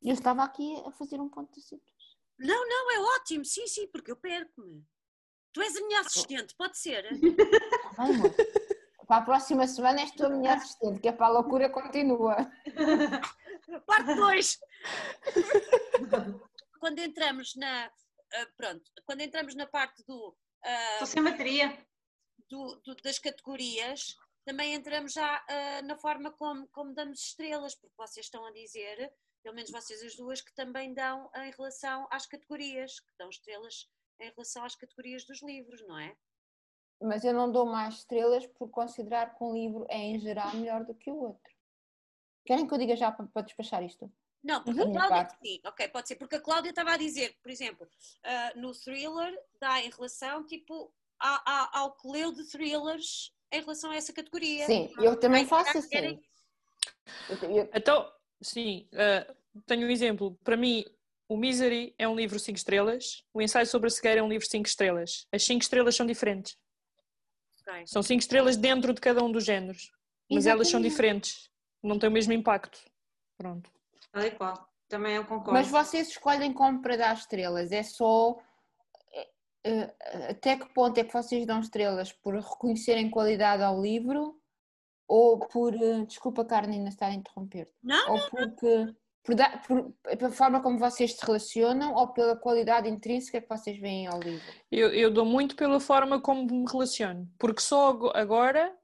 Eu estava aqui a fazer um ponto de situação. Não, não, é ótimo, sim, sim, porque eu perco-me. Tu és a minha assistente, pode ser? Tá bem, amor? Para a próxima semana és tu a minha assistente, que é para a loucura continua. Parte 2! quando entramos na. ah, pronto, quando entramos na parte do, ah, Estou sem bateria. do- do- das categorias, também entramos já ah, na forma como, como damos estrelas, porque vocês estão a dizer, pelo menos vocês as duas, que também dão em relação às categorias, que dão estrelas em relação às categorias dos livros, não é? Mas eu não dou mais estrelas por considerar que um livro é, em geral, melhor do que o outro. Querem que eu diga já para, para despachar isto? Não, porque Uhum. a Cláudia, parte. sim, ok, pode ser, porque a Cláudia estava a dizer, por exemplo, ah, no thriller dá em relação, tipo, a- a- ao que leu de thrillers em relação a essa categoria. Sim, eu também faço assim. Então, sim, eh, tenho um exemplo. Para mim, o Misery é um livro 5 estrelas, o Ensaio sobre a Cegueira é um livro 5 estrelas. As 5 estrelas são diferentes. Ok. São 5 estrelas dentro de cada um dos géneros, mas elas são Exatamente. diferentes. Não têm o mesmo impacto. Pronto. Tal e qual. Também eu concordo. Mas vocês escolhem como para dar estrelas? É só. É- é- Até que ponto é que vocês dão estrelas? Por reconhecerem qualidade ao livro? Ou por. eh, Desculpa, Carolina, estar a interromper-te. Não, Ou porque. Por, dar- por- pela forma como vocês se relacionam ou pela qualidade intrínseca que vocês veem ao livro? Eu, eu dou muito pela forma como me relaciono, porque só ago- agora,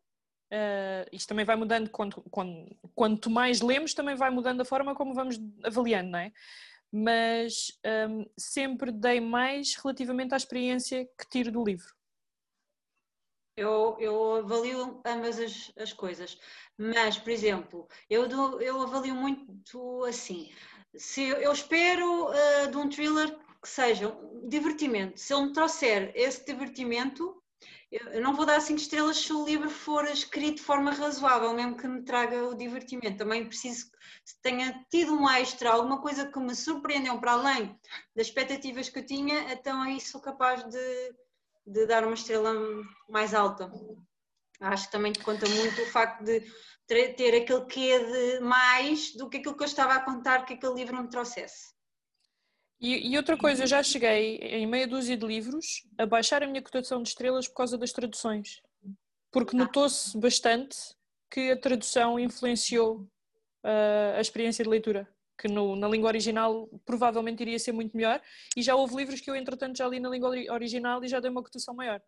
eh, isto também vai mudando, quando, quando, quanto mais lemos, também vai mudando a forma como vamos avaliando, não é? Mas ehm, sempre dei mais relativamente à experiência que tiro do livro. Eu, eu avalio ambas as, as coisas, mas, por exemplo, eu, dou- eu avalio muito assim. Se eu, espero ah, de um thriller que seja um divertimento, se ele me trouxer esse divertimento, eu, não vou dar cinco estrelas se o livro for escrito de forma razoável, mesmo que me traga o divertimento. Também preciso que tenha tido um extra, alguma coisa que me surpreendeu para além das expectativas que eu tinha, então aí sou capaz de de dar uma estrela mais alta. Acho que também conta muito o facto de ter aquele quê de mais do que aquilo que eu estava a contar que aquele livro me trouxesse. E, e outra coisa, eu já cheguei em meia dúzia de livros a baixar a minha cotação de estrelas por causa das traduções. Porque notou-se bastante que a tradução influenciou uh, a experiência de leitura. Que no, na língua original provavelmente iria ser muito melhor. E já houve livros que eu, entretanto, já li na língua ori- original e já dei uma cotação maior.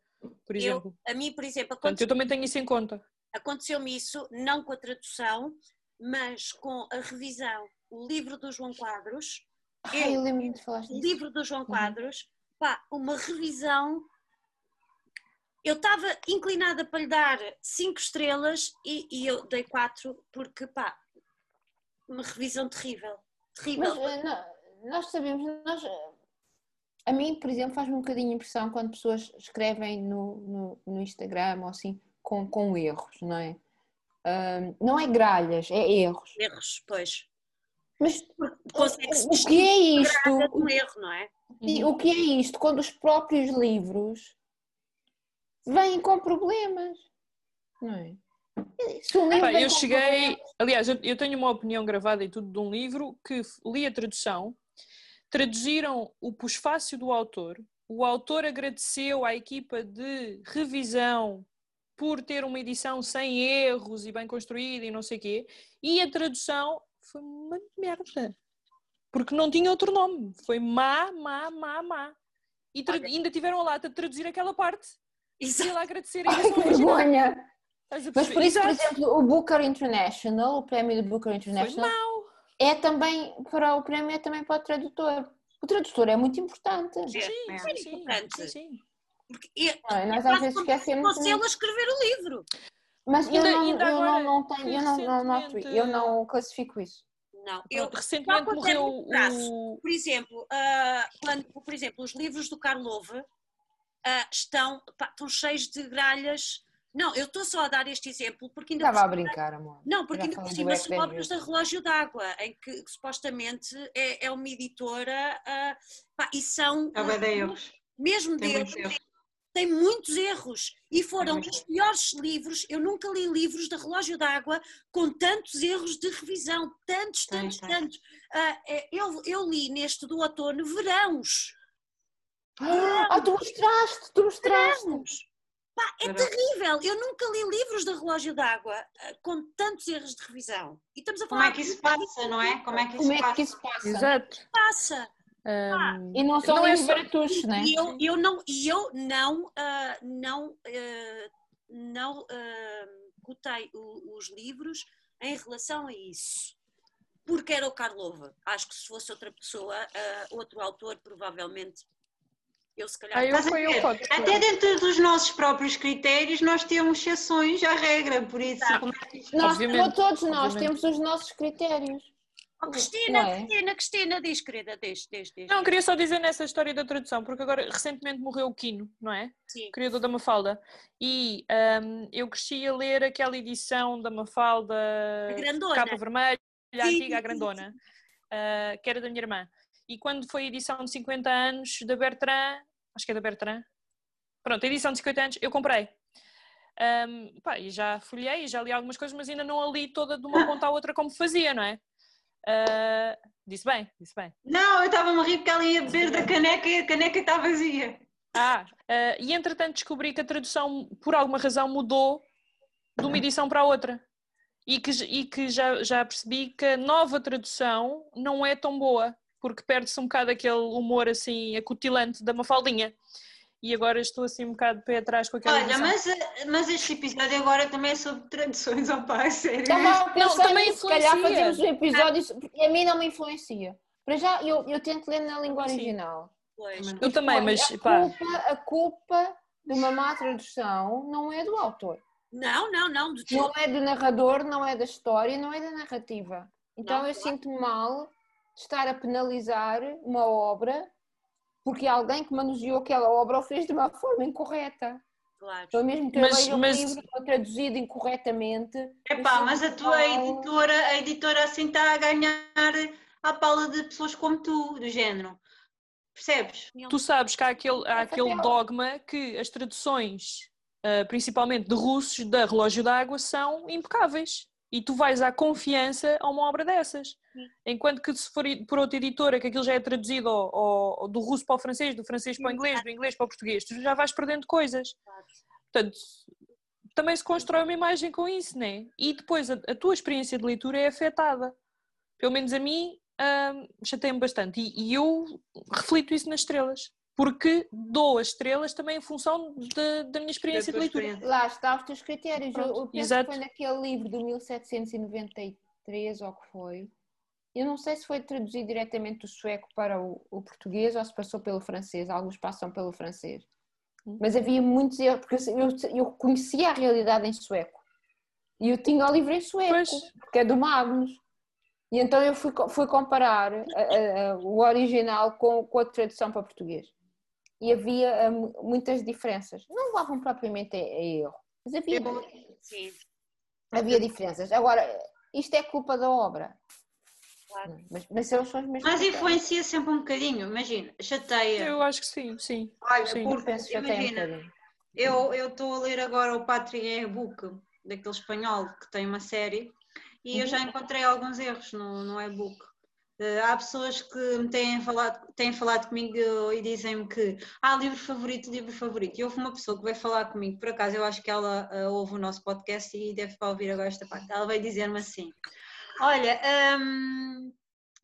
Por exemplo. Eu, a mim, por exemplo, Portanto, eu aconteceu- também tenho isso em conta. aconteceu-me isso, não com a tradução, mas com a revisão. O livro do João Quadros, Ai, falar o disso. livro do João Quadros, pá, uma revisão. Eu estava inclinada para lhe dar cinco estrelas e, e eu dei quatro porque, pá, uma revisão terrível. Terrível. Mas eh, nó- nós sabemos, nós, eh, a mim, por exemplo, faz-me um bocadinho impressão quando pessoas escrevem no, no, no Instagram ou assim com, com erros, não é? Ahm, não é gralhas, é erros. Erros, pois. Mas Consegue-se o, que é isto? um erro, não é? E o que é isto quando os próprios livros vêm com problemas? Não é? Um Pá, eu cheguei. Aliás, eu, eu tenho uma opinião gravada e tudo de um livro que li a tradução, traduziram o pós-fácil do autor, o autor agradeceu à equipa de revisão por ter uma edição sem erros e bem construída e não sei o quê, e a tradução foi uma merda. Porque não tinha outro nome. Foi má, má, má, má. E ainda tiveram a lata de traduzir aquela parte. E Exato. lá agradecer a Ai, que vergonha! Mas por isso, por Exato. exemplo, o Booker International, o prémio do Booker Foi International, mau. é também para o prémio é também para o tradutor. O tradutor é muito importante. Sim, Sim, É. sim, sim, importante. sim, sim. Porque é? Nós às vezes esquecemos. a escrever o livro. Mas eu Ainda- não, ainda eu não, agora, não tenho, eu não, não, noto- eu não classifico isso. Não, eu, Pronto, recentemente morreu um traço. o. por exemplo, ah, quando, por exemplo, os livros do Karlove ah, estão, pá, estão cheios de gralhas. Não, eu estou só a dar este exemplo porque ainda Estava a por cima- brincar, amor. Não, porque Já ainda por cima são obras da Relógio d'Água, em que, que supostamente é, é uma editora ah, pá, e são É erros. mesmo deles. Tem muitos erros e foram os piores livros. Eu nunca li livros da Relógio d'Água com tantos erros de revisão, tantos, tantos, tem. tantos. Ah, é, eu, eu li neste do outono Verãos. Ah, tu mostraste, tu mostraste. Verãos. Pá, é terrível. Eu nunca li livros da Relógio d'Água ah, com tantos erros de revisão. E estamos a Como falar é que isso passa, não é? Como é que isso Como é passa? que isso passa? Exato. passa. Ahm, E não são Não é livros só- baratos, né? E eu, eu não, eu não, ah, não, ah, não ah, cotei o- os livros em relação a isso. Porque era o Karlova. Acho que se fosse outra pessoa, ah, outro autor, provavelmente eu se calhar. Ah, eu eu. Até dentro dos nossos próprios critérios nós temos exceções à regra, por isso Exato. como é que isto- Nós, todos nós obviamente. temos os nossos critérios. Oh, Cristina, é? Cristina, Cristina, diz, querida, diz, diz, diz. Não, queria só dizer nessa história da tradução, porque agora recentemente morreu o Quino, não é? Sim. Criador da Mafalda. E ahm, eu cresci a ler aquela edição da Mafalda, A grandona. capa vermelha, a Sim, antiga, a sim, grandona, ah, que era da minha irmã. E quando foi a edição de 50 anos da Bertrand, acho que é da Bertrand, pronto, a edição de 50 anos, eu comprei. Ahm, pá, e já folhei, já li algumas coisas, mas ainda não a li toda de uma ponta à outra como fazia, não é? Ah, disse bem, disse bem. Não, eu estava-me a rir porque ela ia beber da caneca e a caneca está vazia. Ah, eh, e entretanto descobri que a tradução, por alguma razão, mudou de uma edição para a outra. E que, e que já, já percebi que a nova tradução não é tão boa, porque perde-se um bocado aquele humor assim acutilante da Mafaldinha. E agora estou assim um bocado de pé atrás com aquela Olha, mas, mas este episódio agora também é sobre traduções, ó pá, é sério. Estava a pensar também se calhar influencia. fazemos um episódio, porque a mim não me influencia. Para já, eu, eu tento ler na língua Sim. original. Pois. Eu também, mas a pá, culpa, a culpa de uma má tradução não é do autor. Não, não, não. De Não é do narrador, não é da história, não é da narrativa. Então Não, eu claro. sinto mal de estar a penalizar uma obra porque alguém que manuseou aquela obra o fez de uma forma incorreta. Claro. Então mesmo que eu Mas- um mas- livro traduzido incorretamente... eu Epá, mas a tua editora, a editora assim está a ganhar à pala de pessoas como tu, do género. Percebes? tu sabes que há aquele, há aquele dogma que as traduções, ah, principalmente de russos, da Relógio d'Água, são impecáveis. E tu vais à confiança a uma obra dessas. Sim. Enquanto que se for por outra editora, que aquilo já é traduzido ao- ao- do russo para o francês, do francês para o inglês, do inglês para o português, tu já vais perdendo coisas. Portanto, também se constrói uma imagem com isso, né? E depois a, a tua experiência de leitura é afetada. Pelo menos a mim, hum, chateia-me bastante. E, e eu reflito isso nas estrelas. Porque dou as estrelas também em função de- da minha experiência de leitura. experiência. Lá está os teus critérios. Eu, Pronto, eu penso exato. que foi naquele livro do 1793 ou que foi. Eu não sei se foi traduzido diretamente do sueco para o, o português ou se passou pelo francês. Alguns passam pelo francês. Hum. Mas havia muitos erros, porque eu, eu conhecia a realidade em sueco. E eu tinha o livro em sueco, Pois. porque é do Magnus. E então eu fui, fui comparar a- a- a- o original com, com a tradução para português. E havia mu- muitas diferenças. Não levavam propriamente a, a erro, mas havia, Sim, havia diferenças. Agora, isto é culpa da obra. claro. Mas, mas são os Mas influencia sempre um bocadinho, imagina, chateia. Eu acho que sim, sim. Olha, sim. Eu porque, penso um imagina, eu eu estou a ler agora o Patrick Book, daquele espanhol que tem uma série, e eu já encontrei alguns erros no, no e-book. Eh, há pessoas que me têm falado, têm falado comigo e dizem-me que ah, livro favorito, livro favorito. E houve uma pessoa que veio falar comigo, por acaso eu acho que ela eh, ouve o nosso podcast e deve para ouvir agora esta parte. Ela veio dizer-me assim: Olha, hum,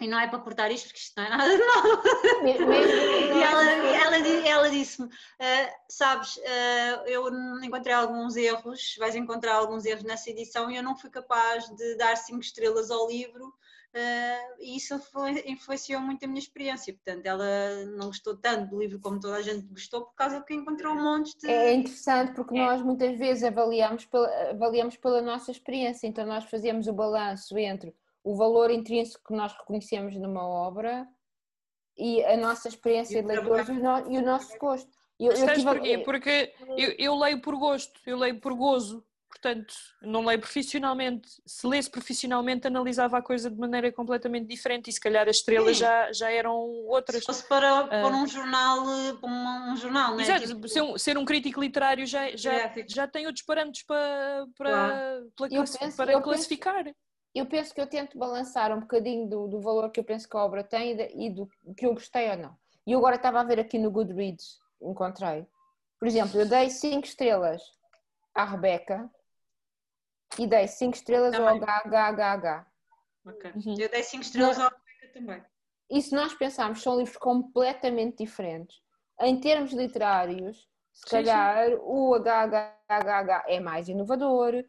e não é para cortar isto porque isto não é nada de mesmo- E ela, ela, ela disse-me: "Ah, Sabes, ah, eu encontrei alguns erros, vais encontrar alguns erros nessa edição e eu não fui capaz de dar cinco estrelas ao livro. Ah, e isso influ- influenciou muito a minha experiência. Portanto, ela não gostou tanto do livro como toda a gente gostou, por causa que encontrou um monte de. É interessante porque É. nós muitas vezes avaliamos pela, avaliamos pela nossa experiência, então nós fazemos o balanço entre o valor intrínseco que nós reconhecemos numa obra e a nossa experiência de leitores e no- e o nosso gosto. Eu, eu Sabes tive porquê? Porque eu, eu leio por gosto, eu leio por gozo. Portanto, não leio profissionalmente. Se lesse profissionalmente, analisava a coisa de maneira completamente diferente e se calhar as estrelas Sim. já, já eram outras. Se fosse para, Ah. para um jornal, eh, para um, um jornal, não é? Exato, Tipo, ser, um, ser um crítico literário já, já, Gráfico. já tem outros parâmetros para, para, classi- penso- para eu penso- classificar. eu penso que eu tento balançar um bocadinho do, do valor que eu penso que a obra tem e, da- e do que eu gostei ou não. E eu agora estava a ver aqui no Goodreads, encontrei. Por exemplo, eu dei 5 estrelas à Rebeca e dei 5 estrelas ao Também. HHHH. ok. Uhum. Eu dei cinco estrelas ao Rebeca também. E se nós pensarmos, são livros completamente diferentes. Em termos literários, se Sim, calhar o HHHH é mais inovador,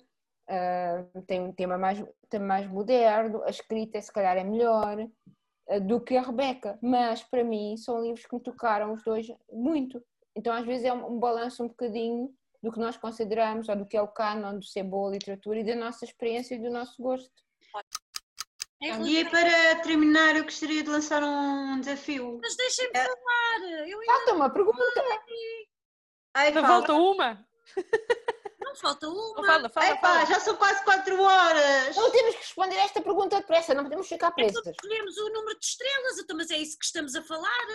ah, tem um tema mais, tema mais moderno, a escrita se calhar é melhor ah, do que a Rebeca. Mas para mim são livros que me tocaram os dois muito. Então às vezes é um, um balanço um bocadinho do que nós consideramos, ou do que é o canon de ser boa literatura e da nossa experiência e do nosso gosto. Em E para terminar, eu gostaria de lançar um desafio. Mas deixem-me É. falar. Eu ainda Falta uma pergunta! Ai, Ainda fala. falta uma. não falta uma. Não, fala, fala, Epá, fala. já são quase 4 horas. Não temos que responder esta pergunta depressa, não podemos ficar É que presas. escolhemos o número de estrelas, então, mas é isso que estamos a falar.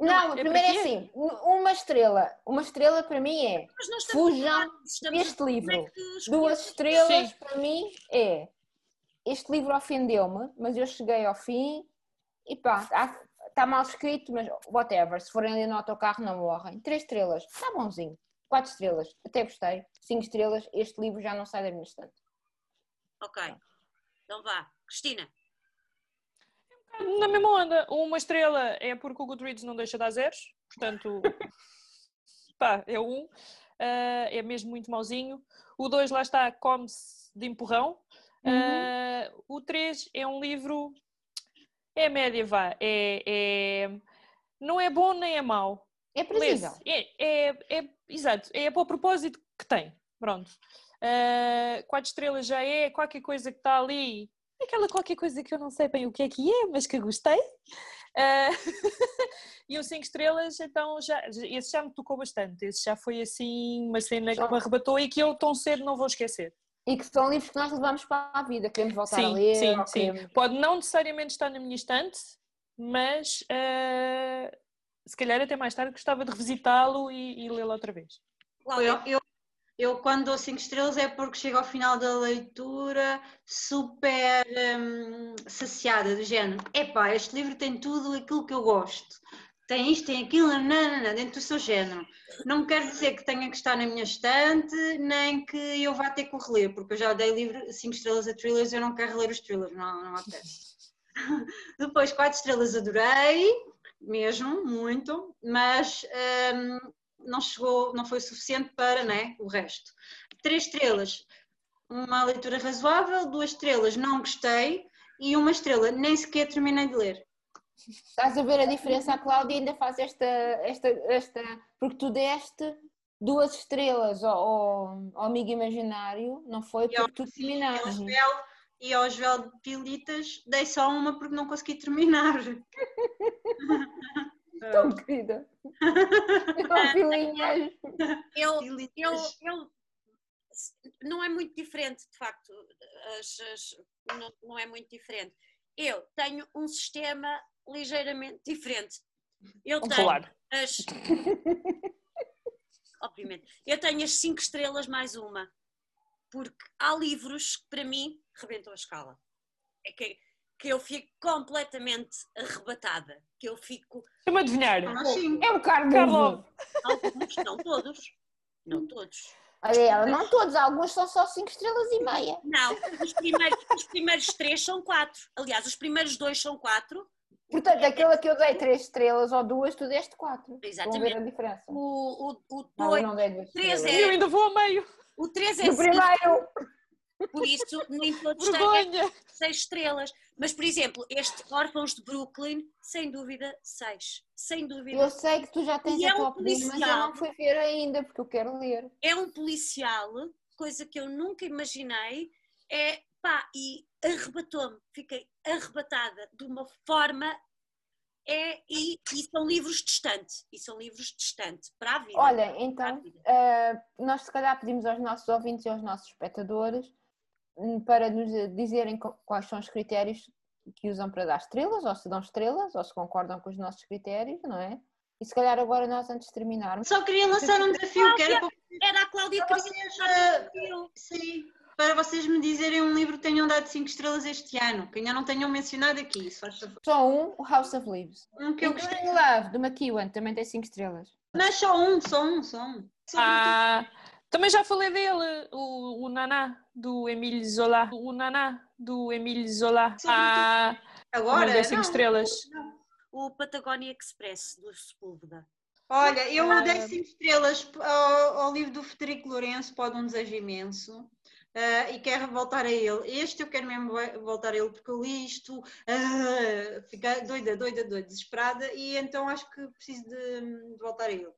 Não, é primeiro é quê? assim, uma estrela. Uma estrela para mim é Fujam este é livro. escolhemos. Duas estrelas Sim. para mim é este livro ofendeu-me, mas eu cheguei ao fim e pá, está mal escrito, mas whatever, se forem ali no autocarro não morrem. Três estrelas, está bonzinho. Quatro estrelas, até gostei. Cinco estrelas, este livro já não sai da minha estante. Ok, então vá. Cristina, Na mesma onda, uma estrela é porque o Goodreads não deixa dar zeros, portanto, pá, é um, ah, é mesmo muito mauzinho. O dois lá está, come-se de empurrão. Ah, o três é um livro, é média, vá, é, é- não é bom nem é mau. É previsível. É, é, é- exato, é para o propósito que tem. Pronto. Ah, quatro estrelas já é qualquer coisa que está ali, aquela qualquer coisa que eu não sei bem o que é que é, mas que gostei. Ah, e um cinco estrelas, então já, esse já me tocou bastante. Esse já foi assim uma cena que me arrebatou e que eu tão cedo não vou esquecer. E que são livros que nós levamos para a vida, queremos voltar a Sim, ler. sim, sim. queremos- Pode não necessariamente estar na minha estante, mas ah, se calhar até mais tarde gostava de revisitá-lo e, e lê-lo outra vez. Eu, eu, Eu, quando dou 5 estrelas, é porque chego ao final da leitura super hum, saciada, do género. Epá, este livro tem tudo aquilo que eu gosto. Tem isto, tem aquilo, nanana, dentro do seu género. Não quer dizer que tenha que estar na minha estante, nem que eu vá ter que reler, porque eu já dei livro 5 estrelas a thrillers, eu não quero reler os thrillers, não, não apetece. Depois, 4 estrelas adorei, mesmo, muito, mas hum, não chegou, não foi suficiente para né, o resto. Três estrelas, uma leitura razoável, duas estrelas, não gostei, e uma estrela, nem sequer terminei de ler. Estás a ver a diferença? A Cláudia ainda faz esta, esta, esta. Porque tu deste duas estrelas ao, ao, amigo imaginário, não foi? Porque tu terminaste. E ao de Pilitas dei só uma porque não consegui terminar. Tão querida. Filhinhas. Eu, eu, eu- não é muito diferente, de facto, as- as- não, não é muito diferente. Eu tenho um sistema ligeiramente diferente. Eu Vamos tenho falar. as. Obviamente. Eu tenho as 5 estrelas mais uma. Porque há livros que para mim rebentam a escala. É que, que eu fico completamente arrebatada. Que eu fico. Deixa-me adivinhar. Nós sim. É o Carlos. Carlos. Alguns, não todos. Não todos. Olha ela, não todos, alguns são só 5 estrelas e meia. Não, os primeiros, os primeiros três são quatro. Aliás, os primeiros dois são quatro. Portanto, aquela que eu dei 3 estrelas ou duas, tu deste 4. Estão a ver Exatamente. a diferença? O, o, o, Não, eu dois, não dei duas Três estrelas. Eu ainda vou a meio. o três é No cinco, primeiro. Por isso nem todos têm seis estrelas. Mas, por exemplo, este Órfãos de Brooklyn, sem dúvida, seis. Sem dúvida. Eu sei que tu já tens E a é um tua opinião, mas eu policial. não fui ver ainda, porque eu quero ler. É um policial, coisa que eu nunca imaginei. É pá, e arrebatou-me. Fiquei arrebatada de uma forma. É, e, e são livros distantes. E são livros distantes para a vida. Olha, então, vida. ah, nós se calhar pedimos aos nossos ouvintes e aos nossos espectadores para nos dizerem quais são os critérios que usam para dar estrelas, ou se dão estrelas, ou se concordam com os nossos critérios, não é? E se calhar agora nós, antes de terminarmos, Só queria lançar um desafio que era para, Era a Cláudia para que vocês, eh, sim, para vocês me dizerem um livro que tenham dado 5 estrelas este ano, que ainda não tenham mencionado aqui, se faz favor. só um, o House of Leaves. Um que eu gostei. Love, do McEwan, também tem 5 estrelas. Mas só um, só um, só um. Só um. Também já falei dele, o, o Naná, do Emile Zola. O Naná, do Emile Zola. Sim. Ah, Agora, não cinco não. estrelas. o Patagonia Express do Sepúlveda. Olha, eu Ah. dei 5 estrelas ao, ao livro do Federico Lourenço, Pode um Desejo Imenso, ah, e quero voltar a ele. Este eu quero mesmo vo- voltar a ele, porque eu li isto, ah, fiquei doida, doida, doida, desesperada, e então acho que preciso de, de voltar a ele.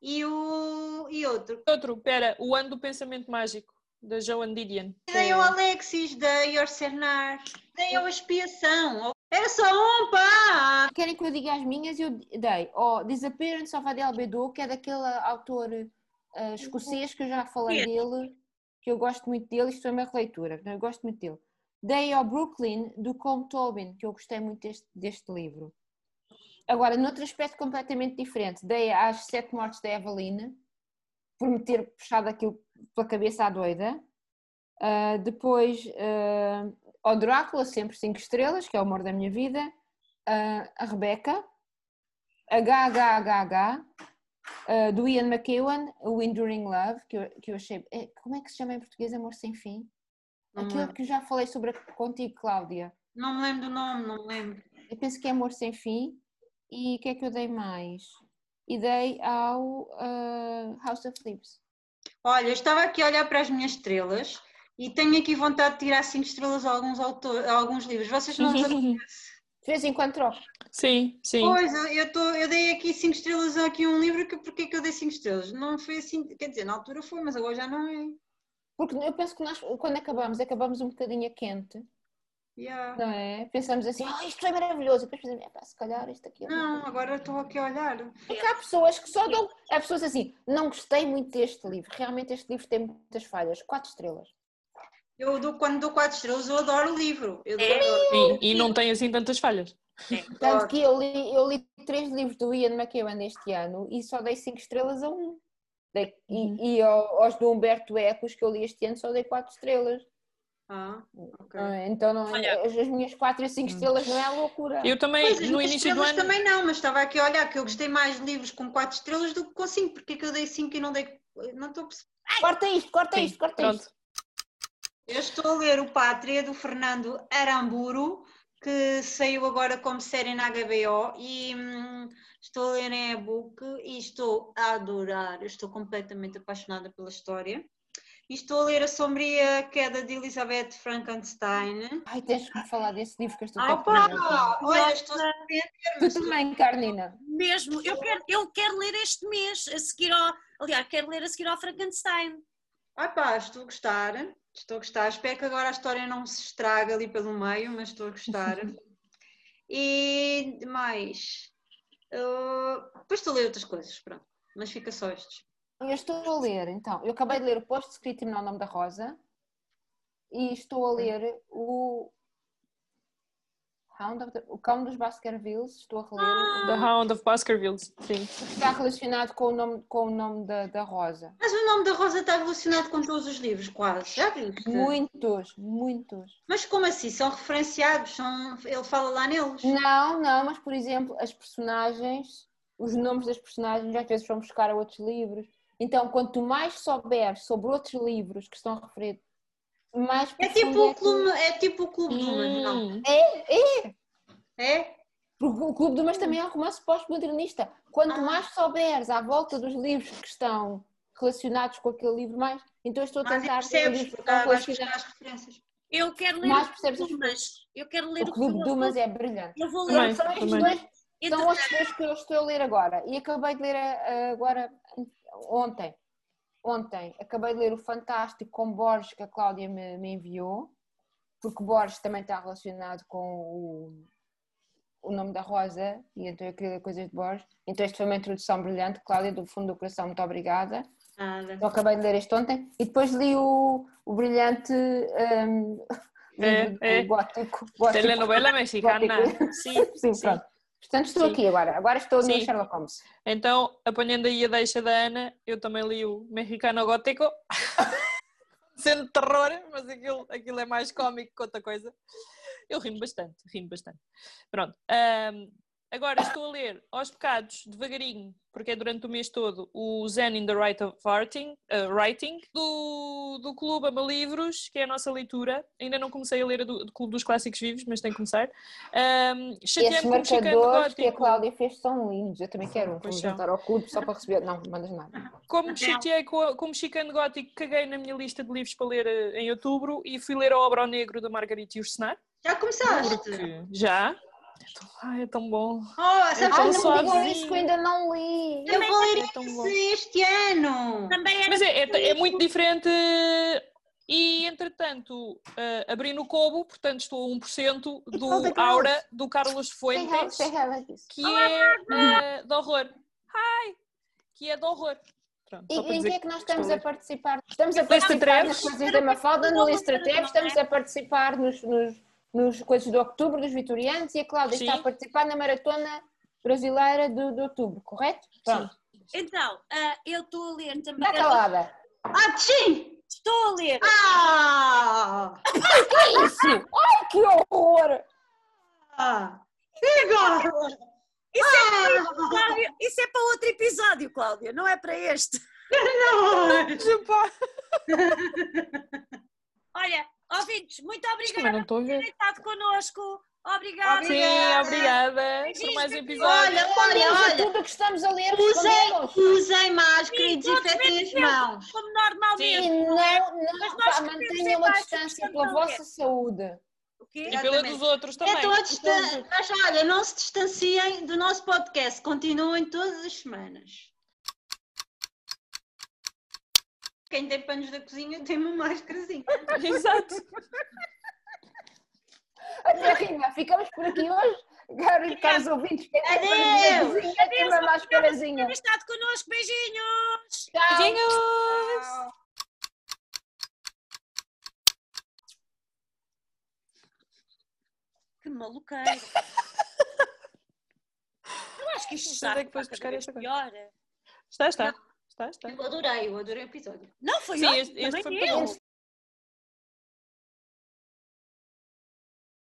E, o, e outro, Outro, pera, o Ano do Pensamento Mágico, da Joan Didion. dei ao Alexis, dei ao Cernar, dei ao Expiação. Era só um, pá! Querem que eu diga as minhas? Eu dei o Disappearance of Adele Bedou, que é daquele autor ah, escocês que eu já falei dele, que eu gosto muito dele, isto é uma releitura, eu gosto muito dele. Dei ao Brooklyn, do Colm Tobin, que eu gostei muito deste, deste livro. Agora, noutro aspecto completamente diferente, dei às Sete Mortes da Evelina, por me ter puxado aquilo pela cabeça à doida. Ah, depois, ah, ao Drácula, sempre 5 estrelas, que é o amor da minha vida. Ah, a Rebeca. HHHH, ah, do Ian McEwan, o Enduring Love, que eu, que eu achei. é, como é que se chama em português? Amor Sem Fim? Não Aquilo que eu já falei sobre contigo, Cláudia. Não me lembro do nome, não me lembro. Eu penso que é Amor Sem Fim. E o que é que eu dei mais? E dei ao ah, House of Leaves. Olha, eu estava aqui a olhar para as minhas estrelas e tenho aqui vontade de tirar 5 estrelas a alguns, autor, a alguns livros. Vocês não acontece? De vez em quando troco. Sim, sim. Pois, eu, tô, eu dei aqui 5 estrelas a aqui um livro, que porquê que eu dei 5 estrelas? Não foi assim, quer dizer, na altura foi, mas agora já não é. Porque eu penso que nós, quando acabamos, acabamos um bocadinho a quente, Yeah. não é? Pensamos assim, ah, isto é maravilhoso. E depois pensamos, "Epá, se calhar isto aqui é Não, agora estou aqui a olhar. Porque há pessoas que só dão. Há pessoas assim, não gostei muito deste livro. Realmente este livro tem muitas falhas. Quatro estrelas. Eu dou, quando dou 4 estrelas, eu adoro o livro. Eu É. adoro. E, e não tem assim tantas falhas. Tanto que eu li, eu li três livros do Ian McEwan este ano e só dei cinco estrelas a um. Dei- Uhum. E, e ao- aos do Humberto Eco, os que eu li este ano, só dei 4 estrelas. Ah, ok. Ah, Então, não, Olha- as, as minhas 4 e 5 estrelas não é a loucura. Eu também, Pois, no início do estrelas ano. também não, mas estava aqui a olhar que eu gostei mais de livros com 4 estrelas do que com 5. Porque é que eu dei 5 e não dei. Não estou a perceber. Corta isto, corta Sim, isto, corta pronto. isto. Eu estou a ler o Pátria do Fernando Aramburu, que saiu agora como série na HBO e hum, estou a ler em e-book e estou a adorar, estou completamente apaixonada pela história. E estou a ler A Sombria Queda de Elizabeth Frankenstein. Ai, tens que me falar desse livro que eu estou Opa! curiosa. Olha, estou a Tu também, Carnina. Mesmo, eu quero, eu quero ler este mês, a seguir ao. Aliás, quero ler a seguir ao Frankenstein. Ai pá, estou a gostar, estou a gostar. Espero que agora a história não se estrague ali pelo meio, mas estou a gostar. e mais. Uh, depois estou a ler outras coisas, pronto. Mas fica só estes. Eu estou a ler, então, eu acabei de ler o Post-Script no nome da Rosa e estou a ler o Hound of the- o Cão dos Baskervilles, estou a reler, The Hound of Baskervilles. Sim. está relacionado com o nome, com o nome da, da Rosa. Mas o nome da Rosa está relacionado com todos os livros, quase. Já viste? Muitos, muitos. Mas como assim? São referenciados? São... Ele fala lá neles? Não, não, mas por exemplo, as personagens, os nomes das personagens às vezes vão buscar a outros livros. Então, quanto mais souberes sobre outros livros que estão referidos, mais É tipo o que- clube, é tipo o clube do Mas, não. Hum, É, é. É? Porque O Clube do Mas também é um romance pós-modernista. Quanto Ah. mais souberes à volta dos livros que estão relacionados com aquele livro, mais. Então eu estou a Mas tentar ler percebes, porque relacionados. as referências. Eu quero ler Mais o Clube as Dumas. Eu quero ler O Clube do Mas é brilhante. Eu vou ler o São estes dois, são estes dois que eu estou a ler agora. E acabei de ler agora, ontem. Ontem, acabei de ler o Fantástico com Borges que a Cláudia me, me enviou, porque Borges também está relacionado com o, o nome da Rosa, e então eu queria ler coisas de Borges. Então, esta foi uma introdução brilhante. Cláudia, do fundo do coração, muito obrigada. Nada. Eu acabei de ler este ontem e depois li o, o brilhante um, É, é. gótico. gótico. Telenovela mexicana. Sim, Sim, sim. pronto. Portanto, estou Sim. aqui agora. Agora estou no. Sherlock Holmes. Então, apanhando aí a deixa da Ana, eu também li o Mexicano Gótico. Sendo terror, mas aquilo, aquilo é mais cómico que outra coisa. Eu rimo bastante, rimo bastante. Pronto. ahm, agora estou a ler Aos Pecados, devagarinho, porque é durante o mês todo, o Zen in the Right of Writing, ah, writing do, do Clube Ama Livros, que é a nossa leitura. Ainda não comecei a ler a do, do Clube dos Clássicos Vivos, mas tenho que começar. Um, Esses marcadores que a Cláudia fez são lindos. Eu também quero um. Vou juntar ao clube só para receber. Não, não mandas nada. Como me chateei com, com o Mexicano Gótico, caguei na minha lista de livros para ler eh, em outubro e fui ler a Obra ao Negro da Margarita Yourcenar. Já começaste? Porque já. É tão, ai, é tão bom. Oh, só digam assim. isso ainda não li. eu vou ler é tão este ano. também era Mas é, é, é muito diferente e, entretanto, eh, abri no Kobo, portanto estou a 1% do Falta Carlos. Aura do Carlos Fuentes, que é eh, de horror. Hi! Que é de horror. Pronto, E em que dizer é que nós estamos estou a participar? Estamos a participar nas coisas da Mafalda, no Listra Treves, estamos a participar nos, nos, nos coisas de outubro, dos vitorianos, e a Cláudia está Sim. a participar na maratona brasileira de, de outubro, correto? Pronto. Então, ah, eu estou a ler também. Está calada. Ah, sim! Estou a ler. Ah! Que é isso? Ai, que horror! ah. E agora? Isso é, Ah! Isso é para outro episódio, Cláudia, não é para este. Não! Olha, ouvintes, muito não obrigada por terem estado connosco. Obrigada. Sim, obrigada por mais um episódio. Olha, olha, olha! tudo o que estamos a ler, Usem, usem máscara e Sim, desinfetem as mãos. Como normalmente. E não, não, Mas nós pá, mantenham a distância pela vossa saúde. E pela dos outros também. É todos Mas olha, não se distanciem do nosso podcast, continuem todas as semanas. Quem tem panos da cozinha tem uma máscarazinha. Exato. Até rima, ficamos por aqui hoje. Caros, caros ouvintes, quem tem Adeus. uma cozinha tem uma mascarazinha. Terem estado connosco. Beijinhos. Tchau. Beijinhos! Que maluqueira. Eu acho que isto Não sei está é que pior. Está, está. Estás, estás. Eu adorei, eu adorei o episódio. Não, foi Sim, ótimo, este, este foi eu. muito bom.